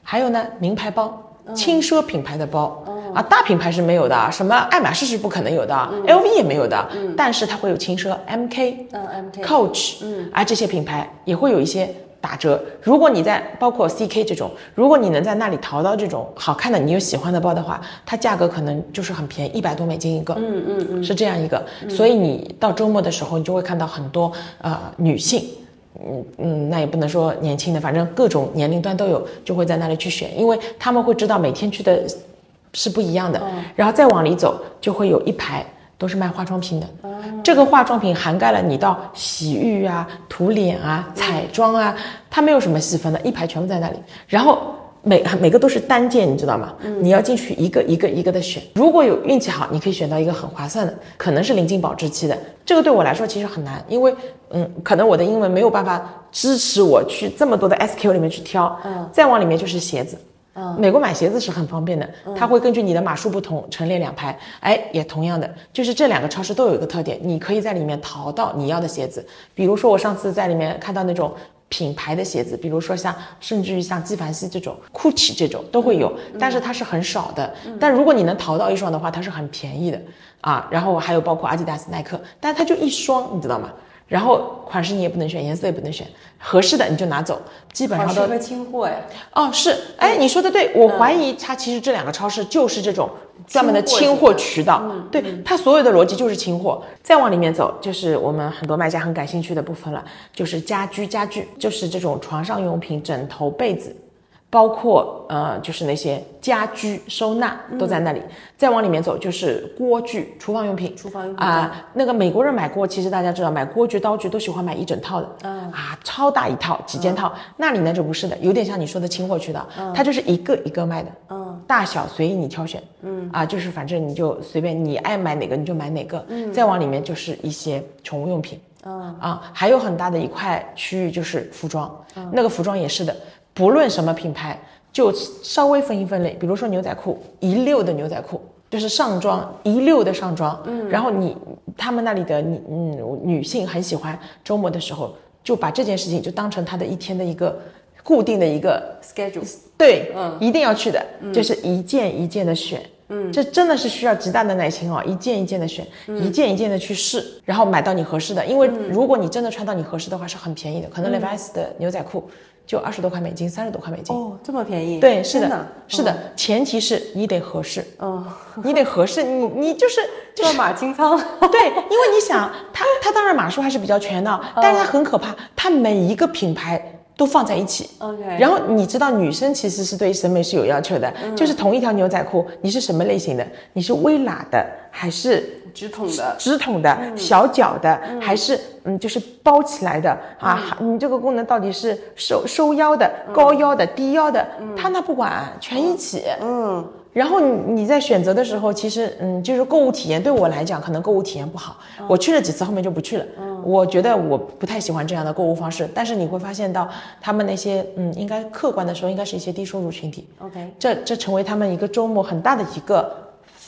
还有呢，名牌包。轻奢品牌的包啊，大品牌是没有的，什么爱马仕是不可能有的，LV 也没有的，但是它会有轻奢，MK，嗯，Coach，嗯，啊这些品牌也会有一些打折。如果你在包括 CK 这种，如果你能在那里淘到这种好看的、你有喜欢的包的话，它价格可能就是很便宜，一百多美金一个，嗯嗯嗯，是这样一个。所以你到周末的时候，你就会看到很多呃女性。嗯嗯，那也不能说年轻的，反正各种年龄段都有，就会在那里去选，因为他们会知道每天去的是不一样的。然后再往里走，就会有一排都是卖化妆品的。这个化妆品涵盖了你到洗浴啊、涂脸啊、彩妆啊，它没有什么细分的，一排全部在那里。然后。每每个都是单件，你知道吗？嗯，你要进去一个一个一个的选。如果有运气好，你可以选到一个很划算的，可能是临近保质期的。这个对我来说其实很难，因为嗯，可能我的英文没有办法支持我去这么多的 SKU 里面去挑。嗯，再往里面就是鞋子。嗯，美国买鞋子是很方便的，它会根据你的码数不同陈列两排。哎，也同样的，就是这两个超市都有一个特点，你可以在里面淘到你要的鞋子。比如说我上次在里面看到那种。品牌的鞋子，比如说像，甚至于像纪梵希这种，GUCCI 这种都会有，但是它是很少的。但如果你能淘到一双的话，它是很便宜的啊。然后还有包括阿迪达斯、耐克，但它就一双，你知道吗？然后款式你也不能选，颜色也不能选，合适的你就拿走，基本上都是清货呀。哦，是，哎，你说的对，我怀疑它其实这两个超市就是这种专门的清货渠道，对，它所有的逻辑就是清货。再往里面走，就是我们很多卖家很感兴趣的部分了，就是家居家具，就是这种床上用品、枕头、被子。包括呃，就是那些家居收纳都在那里。再往里面走，就是锅具、厨房用品。厨房用品啊，那个美国人买锅，其实大家知道，买锅具、刀具都喜欢买一整套的。嗯啊，超大一套，几件套。那里呢就不是的，有点像你说的清货渠道，它就是一个一个卖的。嗯，大小随意你挑选。嗯啊，就是反正你就随便你爱买哪个你就买哪个。嗯，再往里面就是一些宠物用品。嗯啊，还有很大的一块区域就是服装。嗯，那个服装也是的。不论什么品牌，就稍微分一分类，比如说牛仔裤，一溜的牛仔裤，就是上装一溜的上装，嗯，然后你他们那里的女嗯女性很喜欢周末的时候就把这件事情就当成她的一天的一个固定的一个 schedule，对，嗯，一定要去的，就是一件一件的选，嗯，这真的是需要极大的耐心哦，一件一件的选，一件一件的去试，然后买到你合适的，因为如果你真的穿到你合适的话，是很便宜的，可能 Levi's 的牛仔裤就二十多块美金，三十多块美金，哦，这么便宜？对，是真的，是的，前提是你得合适，嗯，你得合适，你你就是 就是马清仓，对，因为你想，它它当然码数还是比较全的，但是它很可怕，它每一个品牌都放在一起。OK 然后你知道，女生其实是对审美是有要求的，就是同一条牛仔裤，你是什么类型的？你是微喇的还是直筒的，直筒的、小脚的，还是嗯就是包起来的啊？你这个功能到底是收收腰的、高腰的、低腰的？他那不管，全一起。嗯，然后你你在选择的时候，其实嗯，就是购物体验对我来讲，可能购物体验不好。我去了几次，后面就不去了。我觉得我不太喜欢这样的购物方式。但是你会发现到他们那些嗯，应该客观的说，应该是一些低收入群体。OK 这这成为他们一个周末很大的一个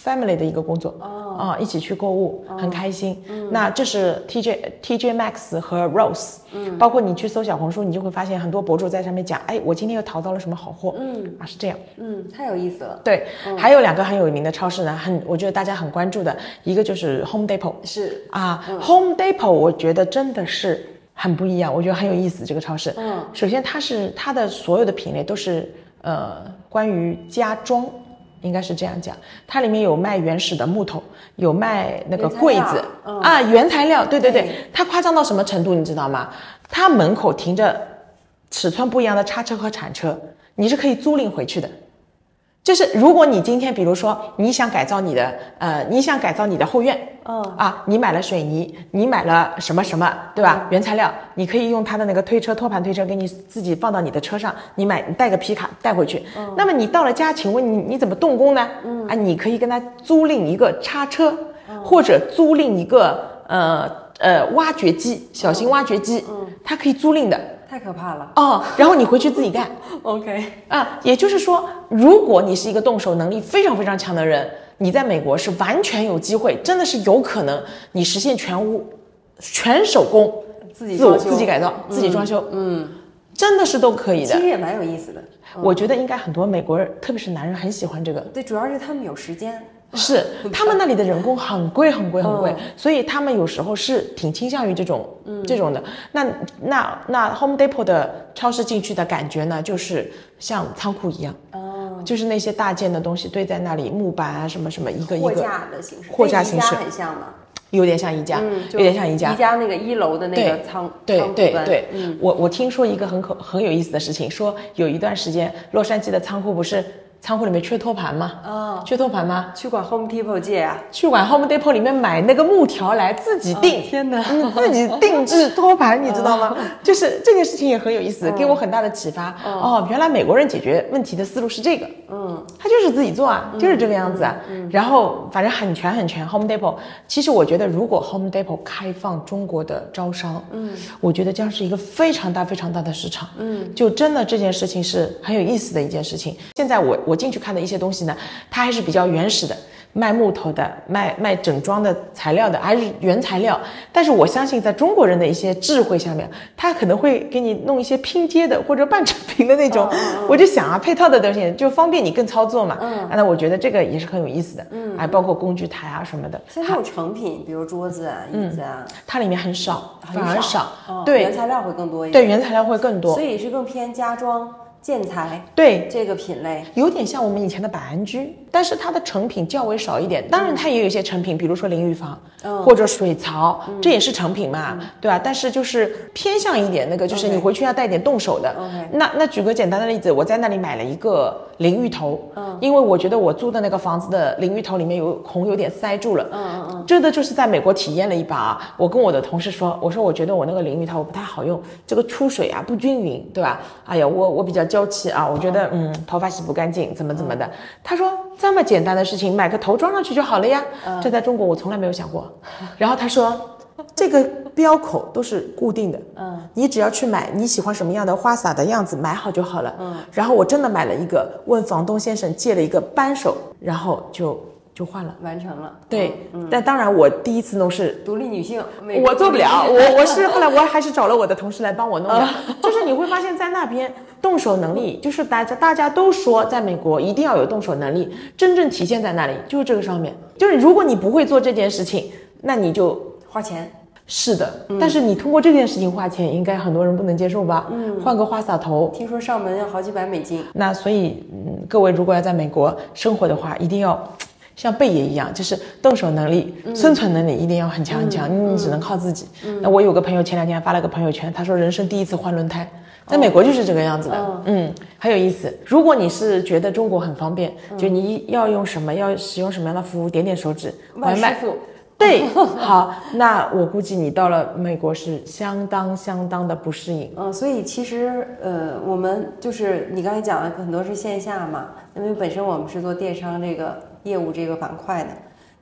family 的一个工作啊、一起去购物，很开心。那这是 TJ TJ Maxx 和 Rose，嗯，包括你去搜小红书，你就会发现很多博主在上面讲，哎，我今天又淘到了什么好货，嗯。啊是这样。嗯，太有意思了，对，还有两个很有名的超市呢，很我觉得大家很关注的，一个就是 Home Depot 是，啊、h o m e Depot 我觉得真的是很不一样，我觉得很有意思这个超市。嗯，首先它是它的所有的品类都是呃关于家装。应该是这样讲，它里面有卖原始的木头，有卖那个柜子嗯啊，原材料，对对对对，它夸张到什么程度，你知道吗？它门口停着尺寸不一样的叉车和铲车，你是可以租赁回去的。就是如果你今天比如说你想改造你的呃，你想改造你的后院，嗯啊，你买了水泥，你买了什么什么，对吧？原材料，你可以用他的那个推车托盘推车给你自己放到你的车上，你买你带个皮卡带回去。那么你到了家，请问你你怎么动工呢？嗯啊，你可以跟他租赁一个叉车，或者租赁一个呃呃挖掘机，小型挖掘机，嗯，它可以租赁的太可怕了。哦，然后你回去自己干。OK，啊，也就是说，如果你是一个动手能力非常非常强的人，你在美国是完全有机会，真的是有可能你实现全屋、全手工、自己装修自己改造、自己装修，嗯，真的是都可以的。其实也蛮有意思的。我觉得应该很多美国人，特别是男人，很喜欢这个。对，主要是他们有时间。是他们那里的人工很贵很贵很贵，所以他们有时候是挺倾向于这种、这种的。那那那 Home Depot 的超市进去的感觉呢，就是像仓库一样，哦，就是那些大件的东西堆在那里，木板啊什么什么一个一个货，架的形式，货架形式很像吗。有点像宜家，嗯，有点像宜家宜。家那个一楼的那个对仓对对对，嗯，我我听说一个很可很有意思的事情，说有一段时间洛杉矶的仓库不是仓库里面缺托盘吗？哦，缺托盘吗？去管 Home Depot 借啊。去管 Home Depot 里面买那个木条来自己定，哦天哪你自己定制托盘，你知道吗？就是这件事情也很有意思，给我很大的启发。哦，原来美国人解决问题的思路是这个，嗯，他就是自己做啊，就是这个样子啊。然后反正很全很全，Home Depot。其实我觉得，如果 Home Depot 开放中国的招商，嗯，我觉得将是一个非常大非常大的市场。嗯，就真的这件事情是很有意思的一件事情。现在我我进去看的一些东西呢，它还是比较原始的。卖木头的、卖卖整装的材料的，还是原材料。但是我相信，在中国人的一些智慧下面，他可能会给你弄一些拼接的或者半成品的那种。我就想啊，配套的东西就方便你更操作嘛。嗯，那我觉得这个也是很有意思的。嗯，哎，包括工具台啊什么的，像这种成品，比如桌子啊、椅子啊，它里面很少，很反而少，哦对原材料会更多一点。对，原材料会更多所。以是更偏家装、建材对，这个品类。有点像我们以前的百安居，但是它的成品较为少一点。当然，它也有一些成品，比如说淋浴房、或者水槽，这也是成品嘛，对吧？但是就是偏向一点那个，就是你回去要带点动手的。那那举个简单的例子，我在那里买了一个淋浴头，因为我觉得我租的那个房子的淋浴头里面有孔有点塞住了，嗯嗯嗯，真的就是在美国体验了一把啊！我跟我的同事说，我说我觉得我那个淋浴头不太好用，这个出水啊不均匀，对吧？哎呀，我我比较娇气啊，我觉得嗯头发洗不干净，怎么怎么的。他说这么简单的事情，买个头装上去就好了呀。这在中国我从来没有想过。然后他说。这个标口都是固定的，嗯，你只要去买你喜欢什么样的花洒的样子买好就好了，嗯。然后我真的买了一个，问房东先生借了一个扳手，然后就就换了。完成了。对，但当然我第一次弄是独立女性，我做不了，我我是后来我还是找了我的同事来帮我弄的。就是你会发现在那边动手能力，就是大家大家都说在美国一定要有动手能力，真正体现在那里？就是这个上面，就是如果你不会做这件事情，那你就花钱。是的，但是你通过这件事情花钱，应该很多人不能接受吧？嗯，换个花洒头，听说上门要好几百美金。那所以，嗯，各位如果要在美国生活的话，一定要像贝爷一样，就是动手能力、生存能力一定要很强很强，你只能靠自己。那我有个朋友前两天发了个朋友圈，他说人生第一次换轮胎，在美国就是这个样子的。嗯，很有意思。如果你是觉得中国很方便，就你要用什么，要使用什么样的服务，点点手指，外卖。对，好，那我估计你到了美国是相当相当的不适应。嗯，所以其实呃，我们就是你刚才讲的很多是线下嘛，因为本身我们是做电商这个业务这个板块的。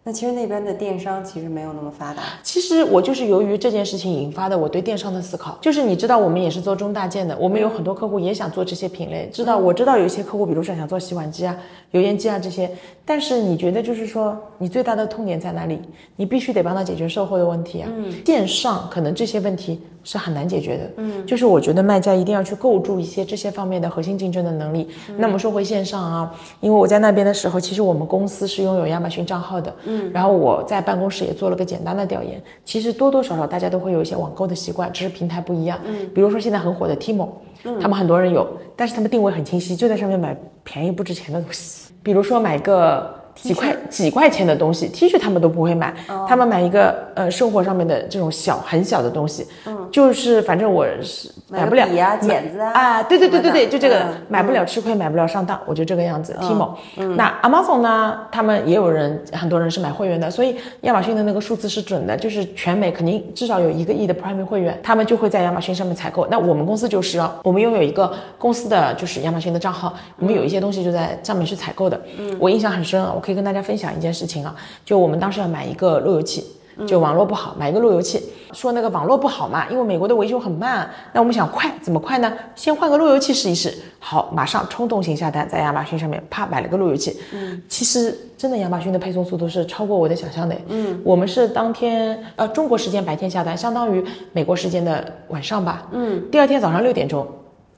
那其实那边的电商其实没有那么发达。其实我就是由于这件事情引发的我对电商的思考，就是你知道我们也是做中大件的，我们有很多客户也想做这些品类，知道我知道有一些客户，比如说想做洗碗机啊、油烟机啊这些，但是你觉得就是说你最大的痛点在哪里？你必须得帮他解决售后的问题啊。嗯。线上可能这些问题是很难解决的。嗯。就是我觉得卖家一定要去构筑一些这些方面的核心竞争的能力。那么说回线上啊，因为我在那边的时候，其实我们公司是拥有亚马逊账号的。嗯。然后我在办公室也做了个简单的调研，其实多多少少大家都会有一些网购的习惯，只是平台不一样。嗯，比如说现在很火的 Timo，他们很多人有，但是他们定位很清晰，就在上面买便宜不值钱的东西，比如说买个。几块几块钱的东西，T 恤他们都不会买，他们买一个呃生活上面的这种小很小的东西，嗯，就是反正我是买不了笔啊剪子啊，啊对对对对对，就这个买不了吃亏，买不了上当，我就这个样子。Timo，那 Amazon 呢，他们也有人很多人是买会员的，所以亚马逊的那个数字是准的，就是全美肯定至少有一个亿的 Prime 会员，他们就会在亚马逊上面采购。那我们公司就是啊，我们拥有一个公司的就是亚马逊的账号，我们有一些东西就在上面去采购的。嗯，我印象很深啊，我。可以跟大家分享一件事情啊，就我们当时要买一个路由器，就网络不好，买一个路由器。说那个网络不好嘛，因为美国的维修很慢。那我们想快，怎么快呢？先换个路由器试一试。好，马上冲动型下单，在亚马逊上面啪买了个路由器。嗯，其实真的亚马逊的配送速度是超过我的想象的。嗯，我们是当天呃中国时间白天下单，相当于美国时间的晚上吧。嗯，第二天早上六点钟。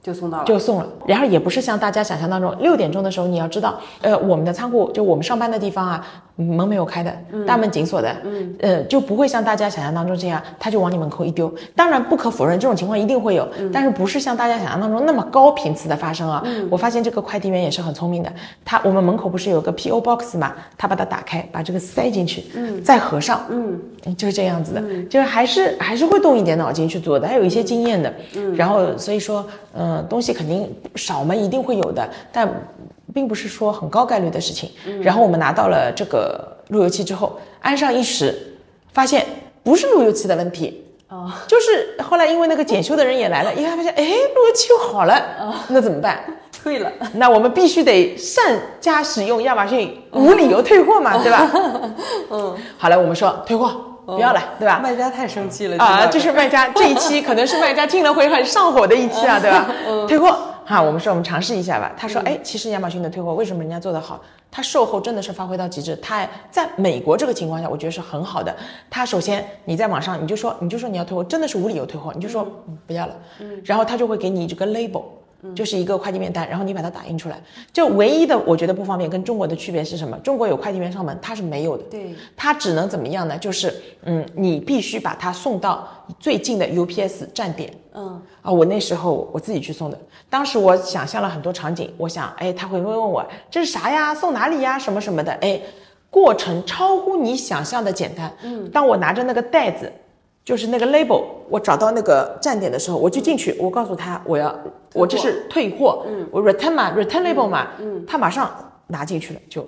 就送到了，就送了。然后也不是像大家想象当中，六点钟的时候你要知道，呃，我们的仓库就我们上班的地方啊，门没有开的，大门紧锁的，嗯，呃，就不会像大家想象当中这样，他就往你门口一丢。当然不可否认，这种情况一定会有，但是不是像大家想象当中那么高频次的发生啊。我发现这个快递员也是很聪明的，他我们门口不是有个 P O box 嘛，他把它打开，把这个塞进去，嗯，再合上，嗯，就是这样子的，就是还是还是会动一点脑筋去做的，还有一些经验的，嗯，然后所以说，嗯。嗯，东西肯定少嘛，一定会有的，但并不是说很高概率的事情。然后我们拿到了这个路由器之后，安上一时，发现不是路由器的问题，哦，就是后来因为那个检修的人也来了，一看发现，哎，路由器又好了，那怎么办？退了。那我们必须得善加使用亚马逊，无理由退货嘛，对吧？嗯，好了，我们说退货。不要了，对吧？卖家太生气了啊！这是卖家这一期可能是卖家听了会很上火的一期啊，对吧？退货哈，我们说我们尝试一下吧。他说，哎，其实亚马逊的退货为什么人家做得好？他售后真的是发挥到极致。他在美国这个情况下，我觉得是很好的。他首先你在网上你就说你就说你要退货，真的是无理由退货，你就说不要了，嗯，然后他就会给你这个 label。就是一个快递面单，然后你把它打印出来。就唯一的我觉得不方便跟中国的区别是什么？中国有快递员上门，他是没有的。对，他只能怎么样呢？就是嗯，你必须把它送到最近的 UPS 站点。嗯啊，我那时候我自己去送的。当时我想象了很多场景，我想，哎，他会问问我这是啥呀？送哪里呀？什么什么的？哎，过程超乎你想象的简单。嗯，当我拿着那个袋子。就是那个 label，我找到那个站点的时候，我就进去，我告诉他我要，我这是退货，嗯，我 return 嘛，return label 嘛，嗯，他马上拿进去了，就，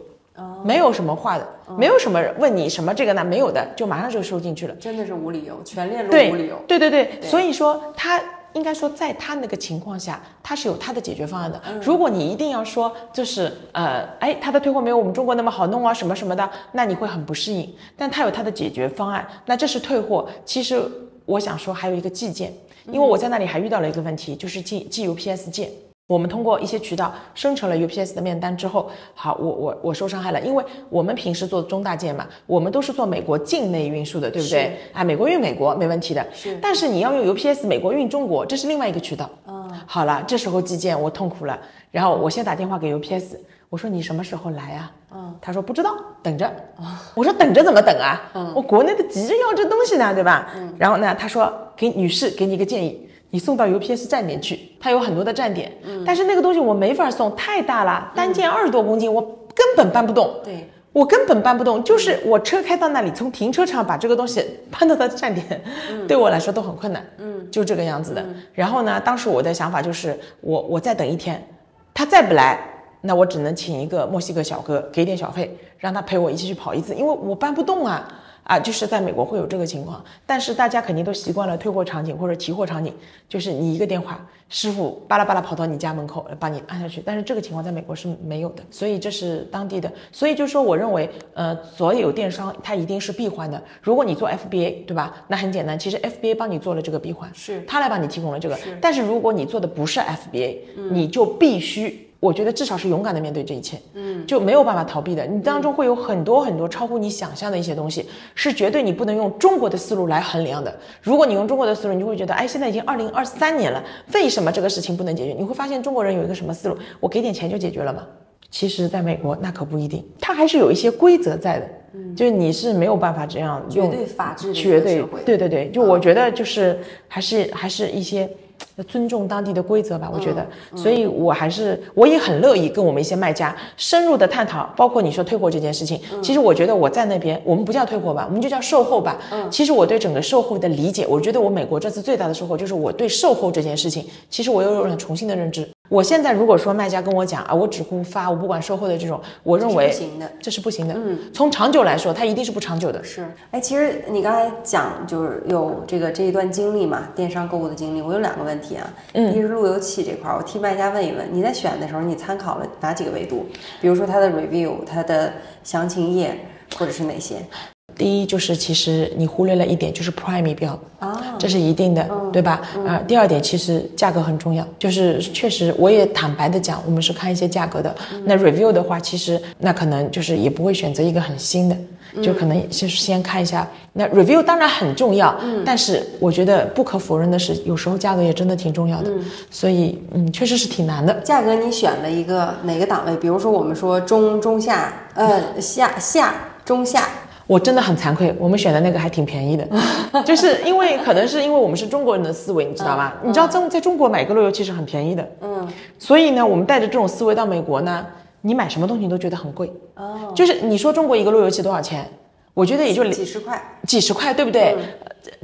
没有什么话的，没有什么问你什么这个那，没有的，就马上就收进去了，真的是无理由，全链路无理由，对对对，所以说他。应该说，在他那个情况下，他是有他的解决方案的。如果你一定要说，就是呃，哎，他的退货没有我们中国那么好弄啊，什么什么的，那你会很不适应。但他有他的解决方案，那这是退货。其实我想说，还有一个寄件，因为我在那里还遇到了一个问题，就是寄寄 UPS 件。我们通过一些渠道生成了 UPS 的面单之后，好，我我我受伤害了，因为我们平时做中大件嘛，我们都是做美国境内运输的，对不对？啊，美国运美国没问题的。是。但是你要用 UPS 美国运中国，这是另外一个渠道。嗯。好了，这时候寄件我痛苦了，然后我先打电话给 UPS，我说你什么时候来啊？嗯。他说不知道，等着。我说等着怎么等啊？嗯。我国内的急着要这东西呢，对吧？嗯。然后呢，他说给女士给你一个建议。你送到 UPS 站点去，它有很多的站点，嗯，但是那个东西我没法送，太大了，单件二十多公斤，我根本搬不动。对，我根本搬不动，就是我车开到那里，从停车场把这个东西搬到它的站点，对我来说都很困难。嗯，就这个样子的。然后呢，当时我的想法就是，我我再等一天，他再不来，那我只能请一个墨西哥小哥给点小费，让他陪我一起去跑一次，因为我搬不动啊。啊，就是在美国会有这个情况，但是大家肯定都习惯了退货场景或者提货场景，就是你一个电话，师傅巴拉巴拉跑到你家门口把你按下去。但是这个情况在美国是没有的，所以这是当地的。所以就说，我认为，呃，所有电商它一定是闭环的。如果你做 FBA，对吧？那很简单，其实 FBA 帮你做了这个闭环，是他来帮你提供了这个。但是如果你做的不是 FBA，你就必须。我觉得至少是勇敢的面对这一切，嗯，就没有办法逃避的。你当中会有很多很多超乎你想象的一些东西，是绝对你不能用中国的思路来衡量的。如果你用中国的思路，你就会觉得，哎，现在已经二零二三年了，为什么这个事情不能解决？你会发现中国人有一个什么思路？我给点钱就解决了吗？其实，在美国那可不一定，它还是有一些规则在的，嗯，就是你是没有办法这样用绝对法治的绝对对对对，就我觉得就是还是还是一些。要尊重当地的规则吧，我觉得，所以我还是我也很乐意跟我们一些卖家深入的探讨，包括你说退货这件事情。其实我觉得我在那边，我们不叫退货吧，我们就叫售后吧。嗯，其实我对整个售后的理解，我觉得我美国这次最大的收获就是我对售后这件事情，其实我又有了重新的认知。我现在如果说卖家跟我讲啊，我只顾发，我不管售后的这种，我认为不行的，这是不行的。嗯，从长久来说，它一定是不长久的。是，哎，其实你刚才讲就是有这个这一段经历嘛，电商购物的经历，我有两个问题啊。嗯，一是路由器这块儿，我替卖家问一问，你在选的时候，你参考了哪几个维度？比如说它的 review，它的详情页，或者是哪些？第一就是其实你忽略了一点，就是 Prime 标啊，这是一定的，对吧？啊，第二点其实价格很重要，就是确实我也坦白的讲，我们是看一些价格的。那 Review 的话，其实那可能就是也不会选择一个很新的，就可能先先看一下。那 Review 当然很重要，但是我觉得不可否认的是，有时候价格也真的挺重要的。所以嗯，确实是挺难的。价格你选了一个哪个档位？比如说我们说中中下，呃下下中下。我真的很惭愧，我们选的那个还挺便宜的，就是因为可能是因为我们是中国人的思维，你知道吗？你知道在在中国买个路由器是很便宜的，嗯，所以呢，我们带着这种思维到美国呢，你买什么东西你都觉得很贵，哦，就是你说中国一个路由器多少钱？我觉得也就几十块，几十块，对不对？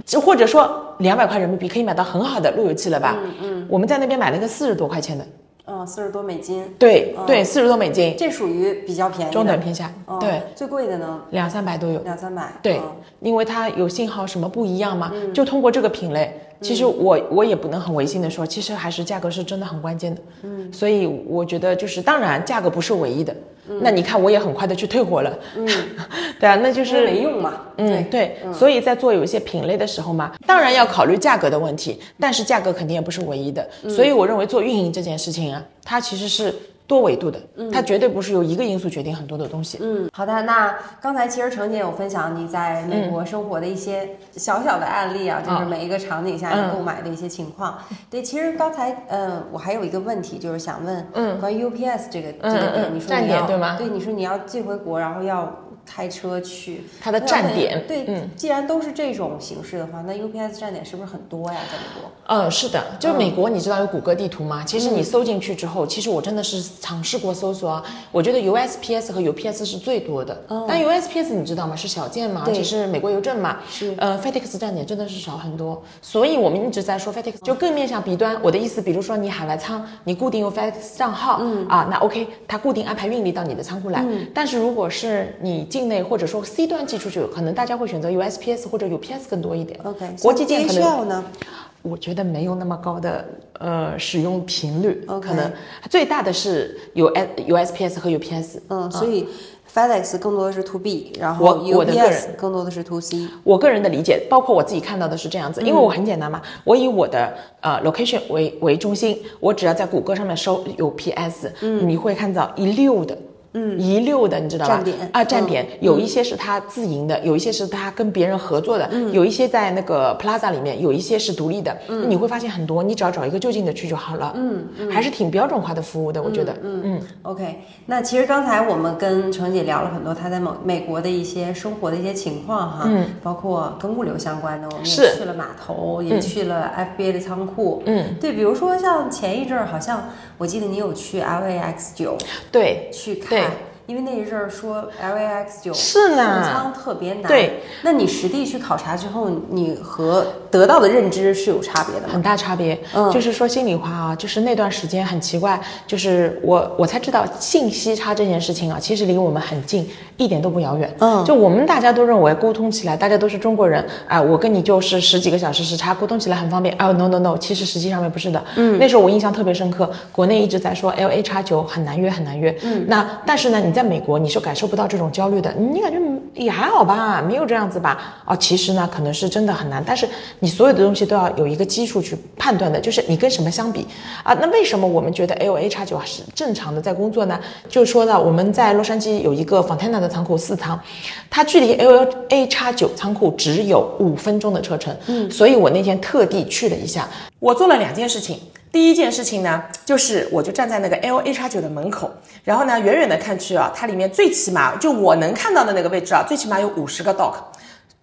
就或者说两百块人民币可以买到很好的路由器了吧？嗯嗯，我们在那边买了个四十多块钱的。嗯，四十多美金。对对，四十多美金，这属于比较便宜，中等偏下。对，最贵的呢，两三百都有。两三百。对，因为它有信号什么不一样嘛，就通过这个品类。其实我我也不能很违心的说，其实还是价格是真的很关键的。嗯，所以我觉得就是，当然价格不是唯一的。那你看，我也很快的去退货了。嗯，对啊，那就是没用嘛。嗯，对。所以在做有一些品类的时候嘛，当然要考虑价格的问题，但是价格肯定也不是唯一的。所以我认为做运营这件事情啊，它其实是。多维度的，它绝对不是由一个因素决定很多的东西。嗯，好的。那刚才其实程姐有分享你在美国生活的一些小小的案例啊，就是每一个场景下你购买的一些情况。对，其实刚才呃，我还有一个问题，就是想问，嗯，关于 UPS 这个这个点，你说你要对吗？对，你说你要寄回国，然后要。开车去它的站点，对，嗯，既然都是这种形式的话，那 UPS 站点是不是很多呀？在美国？嗯，是的，就美国，你知道有谷歌地图吗？其实你搜进去之后，其实我真的是尝试过搜索，我觉得 USPS 和 UPS 是最多的。嗯但 USPS 你知道吗？是小件嘛，而且是美国邮政嘛。是。呃，FedEx 站点真的是少很多，所以我们一直在说 FedEx 就更面向 B 端。我的意思，比如说你海外仓，你固定用 FedEx 账号，嗯啊，那 OK，它固定安排运力到你的仓库来。嗯。但是如果是你境内或者说 C 端寄出去，可能大家会选择 USPS 或者 UPS 更多一点。OK，国际件可能呢？我觉得没有那么高的呃使用频率，OK，。可能最大的是有 USPS 和 UPS。嗯，所以。FedEx 更多的是 To B，然后我我的个 UPS 人更多的是 To C。我个人的理解，包括我自己看到的是这样子，因为我很简单嘛，我以我的呃 location 为为中心，我只要在谷歌上面搜 UPS，你会看到一溜的。嗯，一溜的，你知道吧？站点。啊，站点。有一些是他自营的，有一些是他跟别人合作的，有一些在那个 Plaza 里面，有一些是独立的。嗯，你会发现很多，你只要找一个就近的去就好了。嗯，还是挺标准化的服务的，我觉得。嗯嗯。OK，那其实刚才我们跟程姐聊了很多她在美美国的一些生活的一些情况哈，嗯，包括跟物流相关的，我们也去了码头，也去了 FBA 的仓库，嗯，对，比如说像前一阵儿，好像我记得你有去 LAX 九对，去看对。因为那一阵儿说 LAX 九是呢送仓特别难，对。那你实地去考察之后，你和得到的认知是有差别的吗？很大差别。嗯就是说心里话啊，就是那段时间很奇怪，就是我我才知道信息差这件事情啊，其实离我们很近，一点都不遥远。嗯就我们大家都认为沟通起来，大家都是中国人，哎、我跟你就是十几个小时时差，沟通起来很方便。哦，no no no，其实实际上面不是的。嗯，那时候我印象特别深刻，国内一直在说 L A 叉九很难约，很难约。嗯，那但是呢，你在美国你是感受不到这种焦虑的，你感觉也还好吧，没有这样子吧？哦，其实呢，可能是真的很难，但是你所有的东西都要有一个基础去判断的，就是你跟什么相比啊？那为什么我们觉得 L A 叉九是正常的在工作呢？就是说呢我们在洛杉矶有一个 Fontana 的仓库四仓，它距离 L A 叉九仓库只有五分钟的车程，嗯，所以我那天特地去了一下，我做了两件事情。第一件事情呢，就是我就站在那个 L A 叉九的门口，然后呢，远远的看去啊，它里面最起码就我能看到的那个位置啊，最起码有五十个 dock，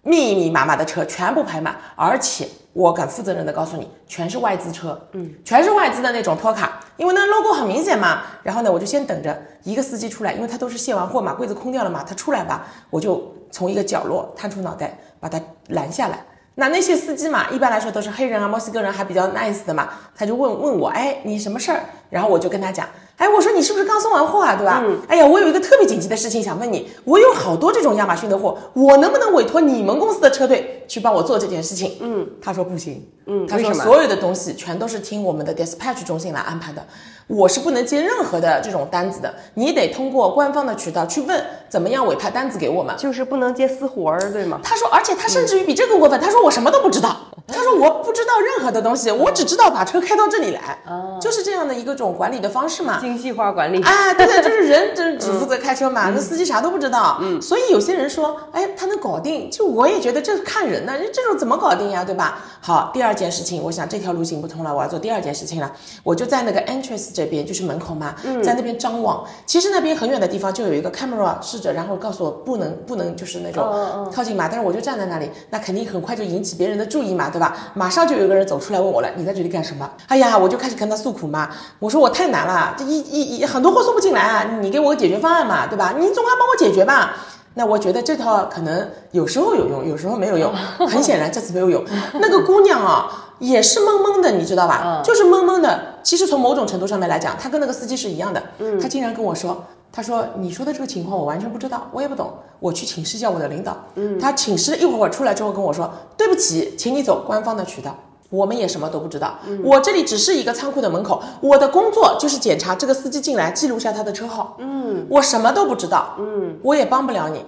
密密麻麻的车全部排满，而且我敢负责任的告诉你，全是外资车，嗯，全是外资的那种托卡，因为那 logo 很明显嘛。然后呢，我就先等着一个司机出来，因为他都是卸完货嘛，柜子空掉了嘛，他出来吧，我就从一个角落探出脑袋把他拦下来。那那些司机嘛，一般来说都是黑人啊、墨西哥人，还比较 nice 的嘛，他就问问我，哎，你什么事儿？然后我就跟他讲，哎，我说你是不是刚送完货啊，对吧？哎呀，我有一个特别紧急的事情想问你，我有好多这种亚马逊的货，我能不能委托你们公司的车队去帮我做这件事情？嗯，他说不行，嗯，他说所有的东西全都是听我们的 dispatch 中心来安排的，我是不能接任何的这种单子的，你得通过官方的渠道去问怎么样委派单子给我们。就是不能接私活儿，对吗？他说，而且他甚至于比这更过分，他说我什么都不知道，他说我不知道任何的东西，我只知道把车开到这里来，就是这样的一个种管理的方式嘛。精细化管理。啊，对对，就是人只只负责开车嘛，那司机啥都不知道。嗯，所以有些人说，哎，他能搞定，就我也觉得这看人呢，这种怎么搞定呀，对吧？好，第二件事情，我想这条路行不通了，我要做第二件事情了。我就在那个 entrance 这边，就是门口嘛，在那边张望。其实那边很远的地方就有一个 camera 试着，然后告诉我不能不能就是那种靠近嘛，但是我就站在那里，那肯定很快就引起别人的注意嘛，对吧？马上就有一个人走出来问我了，你在这里干什么？哎呀，我就开始跟他诉苦嘛，我说我太难了，这一一一很多货送不进来啊，你给我个解决方案嘛，对吧？你总要帮我解决吧。那我觉得这套可能有时候有用，有时候没有用。很显然这次没有用。那个姑娘啊，也是懵懵的，你知道吧？就是懵懵的。其实从某种程度上面来讲，她跟那个司机是一样的。嗯，她竟然跟我说，她说你说的这个情况我完全不知道，我也不懂，我去请示一下我的领导。嗯，她请示一会儿出来之后跟我说，对不起，请你走官方的渠道。我们也什么都不知道，我这里只是一个仓库的门口，我的工作就是检查这个司机进来，记录下他的车号。嗯，我什么都不知道，嗯，我也帮不了你，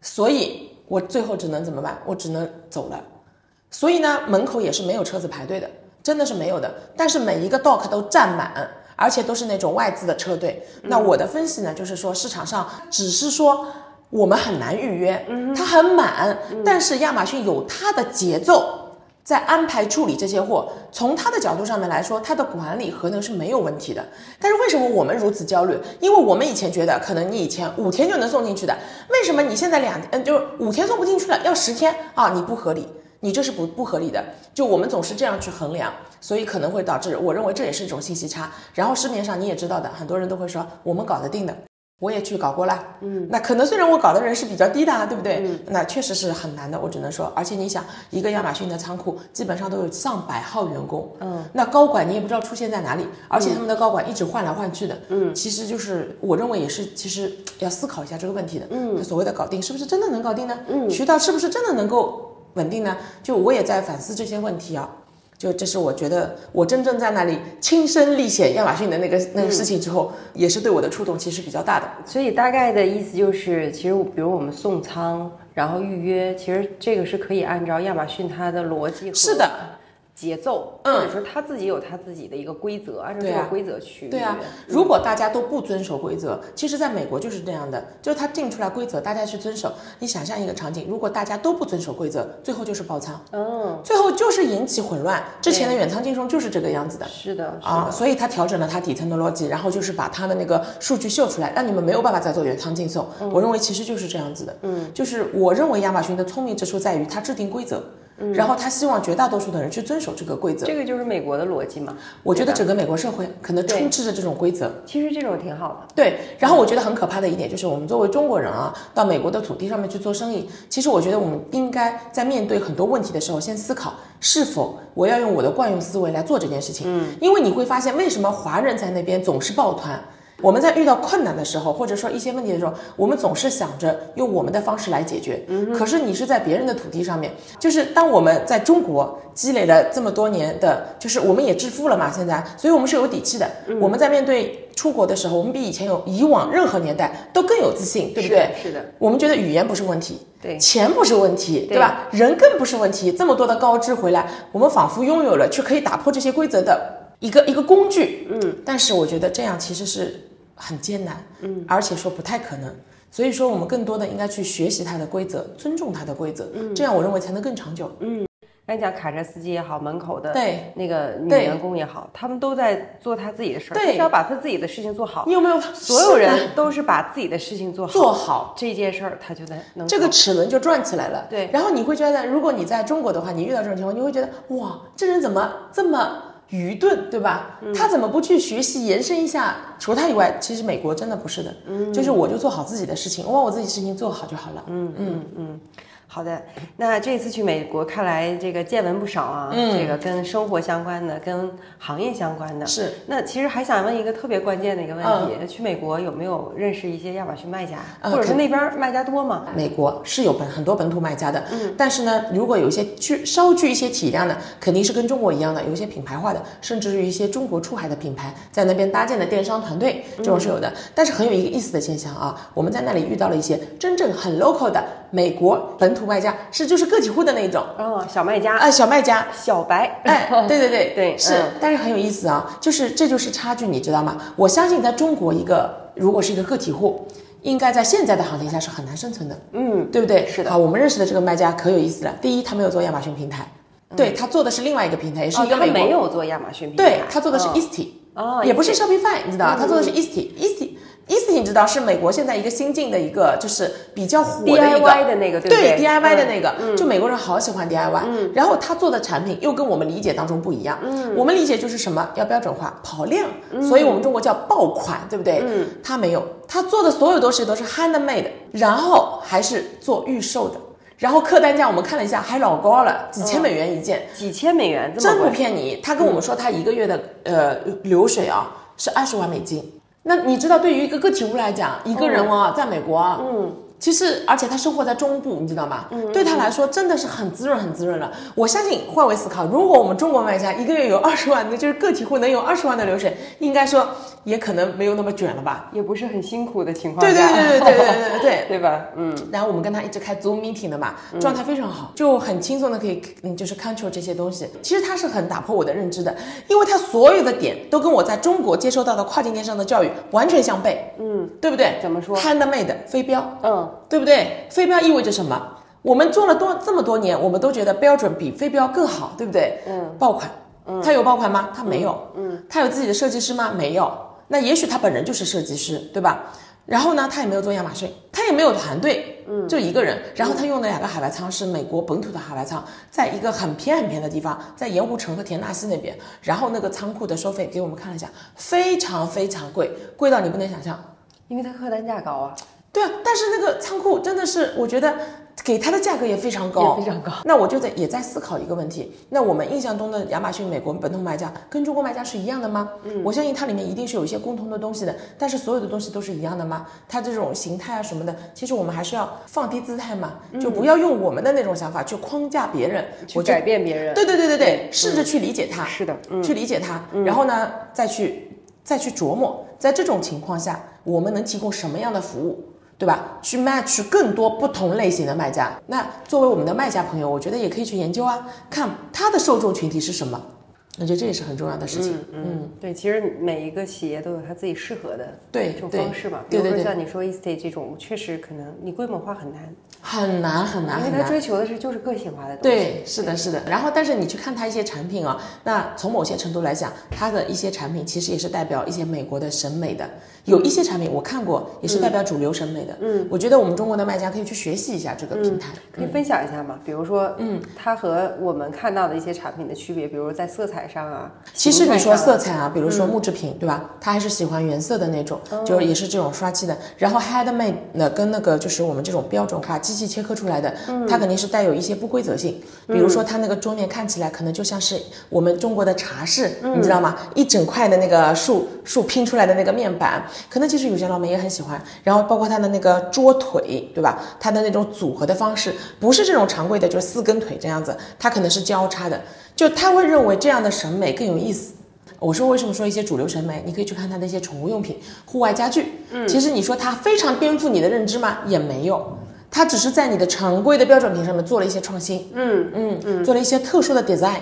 所以我最后只能怎么办？我只能走了。所以呢，门口也是没有车子排队的，真的是没有的。但是每一个 dock 都占满，而且都是那种外资的车队。那我的分析呢，就是说市场上只是说我们很难预约，它很满，但是亚马逊有它的节奏。在安排处理这些货，从他的角度上面来说，他的管理可能是没有问题的。但是为什么我们如此焦虑？因为我们以前觉得，可能你以前五天就能送进去的，为什么你现在两嗯就是五天送不进去了，要十天啊？你不合理，你这是不不合理的。就我们总是这样去衡量，所以可能会导致，我认为这也是一种信息差。然后市面上你也知道的，很多人都会说我们搞得定的。我也去搞过了，嗯，那可能虽然我搞的人是比较低的，啊，对不对？嗯，那确实是很难的，我只能说，而且你想，一个亚马逊的仓库基本上都有上百号员工，嗯，那高管你也不知道出现在哪里，而且他们的高管一直换来换去的，嗯，其实就是我认为也是，其实要思考一下这个问题的，嗯，所谓的搞定是不是真的能搞定呢？嗯，渠道是不是真的能够稳定呢？就我也在反思这些问题啊。就这是我觉得我真正在那里亲身历险亚马逊的那个那个事情之后，也是对我的触动其实比较大的。所以大概的意思就是，其实比如我们送仓，然后预约，其实这个是可以按照亚马逊它的逻辑是的，节奏，嗯或者说他自己有他自己的一个规则，按照这个规则去。对啊，如果大家都不遵守规则，其实在美国就是这样的，就是他定出来规则，大家去遵守。你想象一个场景，如果大家都不遵守规则，最后就是爆仓，嗯，最后就是引起混乱。之前的远仓竞送就是这个样子的。是的，啊，所以他调整了他底层的逻辑，然后就是把他的那个数据秀出来，让你们没有办法再做远仓竞送。我认为其实就是这样子的，嗯，就是我认为亚马逊的聪明之处在于它制定规则，然后他希望绝大多数的人去遵守这个规则。这个就是美国的逻辑嘛。我觉得整个美国社会可能充斥着这种规则。其实这种挺好的。对，然后我觉得很可怕的一点就是，我们作为中国人啊，到美国的土地上面去做生意，其实我觉得我们应该在面对很多问题的时候，先思考是否我要用我的惯用思维来做这件事情。嗯，因为你会发现，为什么华人在那边总是抱团？我们在遇到困难的时候，或者说一些问题的时候，我们总是想着用我们的方式来解决。嗯，可是你是在别人的土地上面，就是当我们在中国积累了这么多年的，就是我们也致富了嘛，现在，所以我们是有底气的。我们在面对出国的时候，我们比以前有以往任何年代都更有自信，对不对？是的。我们觉得语言不是问题，对钱不是问题，对对吧？人更不是问题。这么多的高知回来，我们仿佛拥有了去可以打破这些规则的一个一个工具。嗯，但是我觉得这样其实是很艰难，嗯，而且说不太可能。所以说，我们更多的应该去学习它的规则，尊重它的规则，嗯，这样我认为才能更长久。嗯，刚才讲卡车司机也好，门口的对那个女员工也好，他们都在做他自己的事儿，对是要把他自己的事情做好。你有没有所有人都是把自己的事情做好，做好？这件事儿，他就能能这个齿轮就转起来了。对然后你会觉得，如果你在中国的话，你遇到这种情况，你会觉得哇，这人怎么这么愚钝，对吧？嗯他怎么不去学习延伸一下？除他以外，其实美国真的不是的，嗯，就是我就做好自己的事情，我把我自己事情做好就好了。嗯嗯嗯，好的，那这次去美国，看来这个见闻不少啊。嗯这个跟生活相关的，跟行业相关的。是。那其实还想问一个特别关键的一个问题：去美国有没有认识一些亚马逊卖家，嗯或者是那边卖家多吗？美国是有本很多本土卖家的，嗯，但是呢，如果有一些具稍具一些体量的，肯定是跟中国一样的，有一些品牌化的，甚至于一些中国出海的品牌在那边搭建的电商团队，这种是有的。但是很有一个意思的现象啊，我们在那里遇到了一些真正很 local 的美国本土卖家，是就是个体户的那种，哦，小卖家，啊、小卖家。小白，哎，对对对对是嗯，但是很有意思啊，就是这就是差距，你知道吗？我相信在中国，一个如果是一个个体户，应该在现在的行情下是很难生存的。嗯，对不对？是的好，我们认识的这个卖家可有意思了。第一，他没有做亚马逊平台，对他做的是另外一个平台，也是一个美国。没有做亚马逊平台，对他做的是哦 Easty，、哦也不是 Shopify，你知道吧？他做的是 Easty，Easty。Easty 你知道是美国现在一个新进的一个，就是比较火的一个 DIY 的那个，对 DIY 的嗯那个，就美国人好喜欢 DIY，、然后他做的产品又跟我们理解当中不一样。嗯，我们理解就是什么？要标准化、跑量，所以我们中国叫爆款，对不对？嗯，他没有，他做的所有东西都是 handmade，然后还是做预售的，然后客单价我们看了一下还老高了，几千美元一件。几千美元，这真不，骗你，他跟我们说他一个月的呃流水啊是二十万美金。那你知道，对于一个个体户来讲，一个人啊，在美国啊，嗯，其实而且他生活在中部，你知道吗？嗯，对他来说真的是很滋润，很滋润了。我相信换位思考，如果我们中国卖家一个月有二十万，那就是个体户能有二十万的流水，应该说也可能没有那么卷了吧？也不是很辛苦的情况对下，对对对对对对对对。对吧？嗯，然后我们跟他一直开 Zoom meeting 的嘛，状态非常好，就很轻松的可以，嗯，就是 control 这些东西。其实他是很打破我的认知的，因为他所有的点都跟我在中国接收到的跨境电商的教育完全相悖，嗯，对不对？怎么说？Handmade 飞镖，嗯，对不对？非标意味着什么？我们做了多这么多年，我们都觉得标准比非标更好，对不对？嗯，爆款，嗯，他有爆款吗？他没有，嗯，他有自己的设计师吗？没有。那也许他本人就是设计师，对吧？然后呢，他也没有做亚马逊，他也没有团队，嗯，就一个人。然后他用的两个海外仓是美国本土的海外仓，在一个很偏很偏的地方，在盐湖城和田纳西那边。然后那个仓库的收费给我们看了一下，非常非常贵，贵到你不能想象。因为它客单价高啊，对啊，但是那个仓库真的是，我觉得给它的价格也非常高，也非常高。那我就在也在思考一个问题，那我们印象中的亚马逊美国本土卖家跟中国卖家是一样的吗？嗯，我相信它里面一定是有一些共同的东西的，但是所有的东西都是一样的吗？它这种形态啊什么的，其实我们还是要放低姿态嘛，就不要用我们的那种想法去框架别人，去改变别人。对对对对对，试着去理解它。是的，去理解它，然后呢，再去再去琢磨，在这种情况下，我们能提供什么样的服务？对吧？去 match 更多不同类型的卖家。那作为我们的卖家朋友，我觉得也可以去研究啊，看他的受众群体是什么。我觉得这也是很重要的事情。嗯，对，其实每一个企业都有他自己适合的对这种方式嘛。比如说像你说 estate 这种，确实可能你规模化很难。很难很难，因为他追求的是就是个性化的东西。对，是的，是的。然后，但是你去看他一些产品啊，那从某些程度来讲，他的一些产品其实也是代表一些美国的审美的。有一些产品我看过，也是代表主流审美的。嗯，我觉得我们中国的卖家可以去学习一下这个平台，可以分享一下吗？比如说，嗯，它和我们看到的一些产品的区别，比如在色彩上啊。其实你说色彩啊，比如说木制品，对吧？他还是喜欢原色的那种，就是也是这种刷漆的。然后 handmade 呢，跟那个就是我们这种标准化机器切割出来的。它肯定是带有一些不规则性，比如说它那个桌面看起来可能就像是我们中国的茶室，你知道吗？一整块的那个树树拼出来的那个面板，可能其实有些老美也很喜欢。然后包括它的那个桌腿，对吧？它的那种组合的方式不是这种常规的，就是四根腿这样子，它可能是交叉的，就他会认为这样的审美更有意思。我说为什么说一些主流审美？你可以去看他的一些宠物用品、户外家具。嗯，其实你说它非常颠覆你的认知吗？也没有。它只是在你的常规的标准品上面做了一些创新，嗯嗯嗯，做了一些特殊的 design。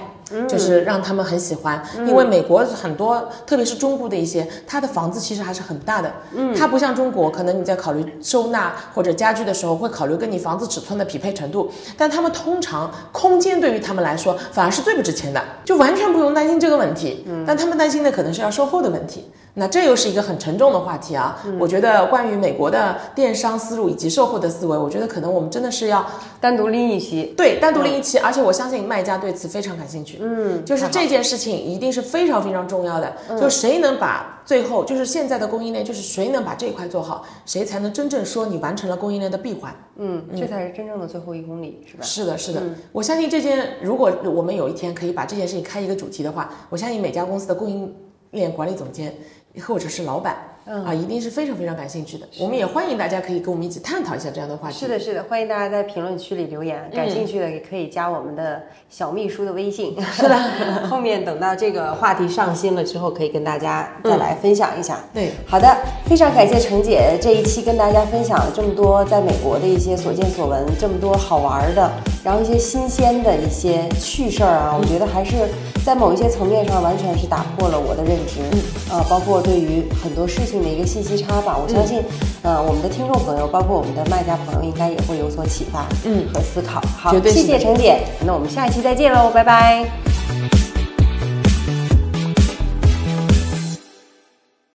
就是让他们很喜欢，因为美国很多，特别是中部的一些，它的房子其实还是很大的。嗯，它不像中国，可能你在考虑收纳或者家具的时候，会考虑跟你房子尺寸的匹配程度。但他们通常空间对于他们来说反而是最不值钱的，就完全不用担心这个问题。嗯，但他们担心的可能是要售后的问题。那这又是一个很沉重的话题啊。我觉得关于美国的电商思路以及售后的思维，我觉得可能我们真的是要单独拎一期。对，单独拎一期，而且我相信卖家对此非常感兴趣。嗯，就是这件事情一定是非常非常重要的。就谁能把最后，就是现在的供应链，就是谁能把这一块做好，谁才能真正说你完成了供应链的闭环。嗯，这才是真正的最后一公里，是吧？是的，是的。我相信这件，如果我们有一天可以把这件事情开一个主题的话，我相信每家公司的供应链管理总监或者是老板。啊，一定是非常非常感兴趣的。我们也欢迎大家可以跟我们一起探讨一下这样的话题。是的，是的，欢迎大家在评论区里留言，感兴趣的也可以加我们的小秘书的微信。是的，后面等到这个话题上新了之后，可以跟大家再来分享一下。对，好的，非常感谢程姐这一期跟大家分享了这么多在美国的一些所见所闻，这么多好玩的，然后一些新鲜的一些趣事儿啊，我觉得还是在某一些层面上完全是打破了我的认知。嗯，呃，包括对于很多事情的一个信息差。吧，我相信，呃，我们的听众朋友，包括我们的卖家朋友，应该也会有所启发，嗯，和思考。好，谢谢陈姐，那我们下一期再见喽，拜拜。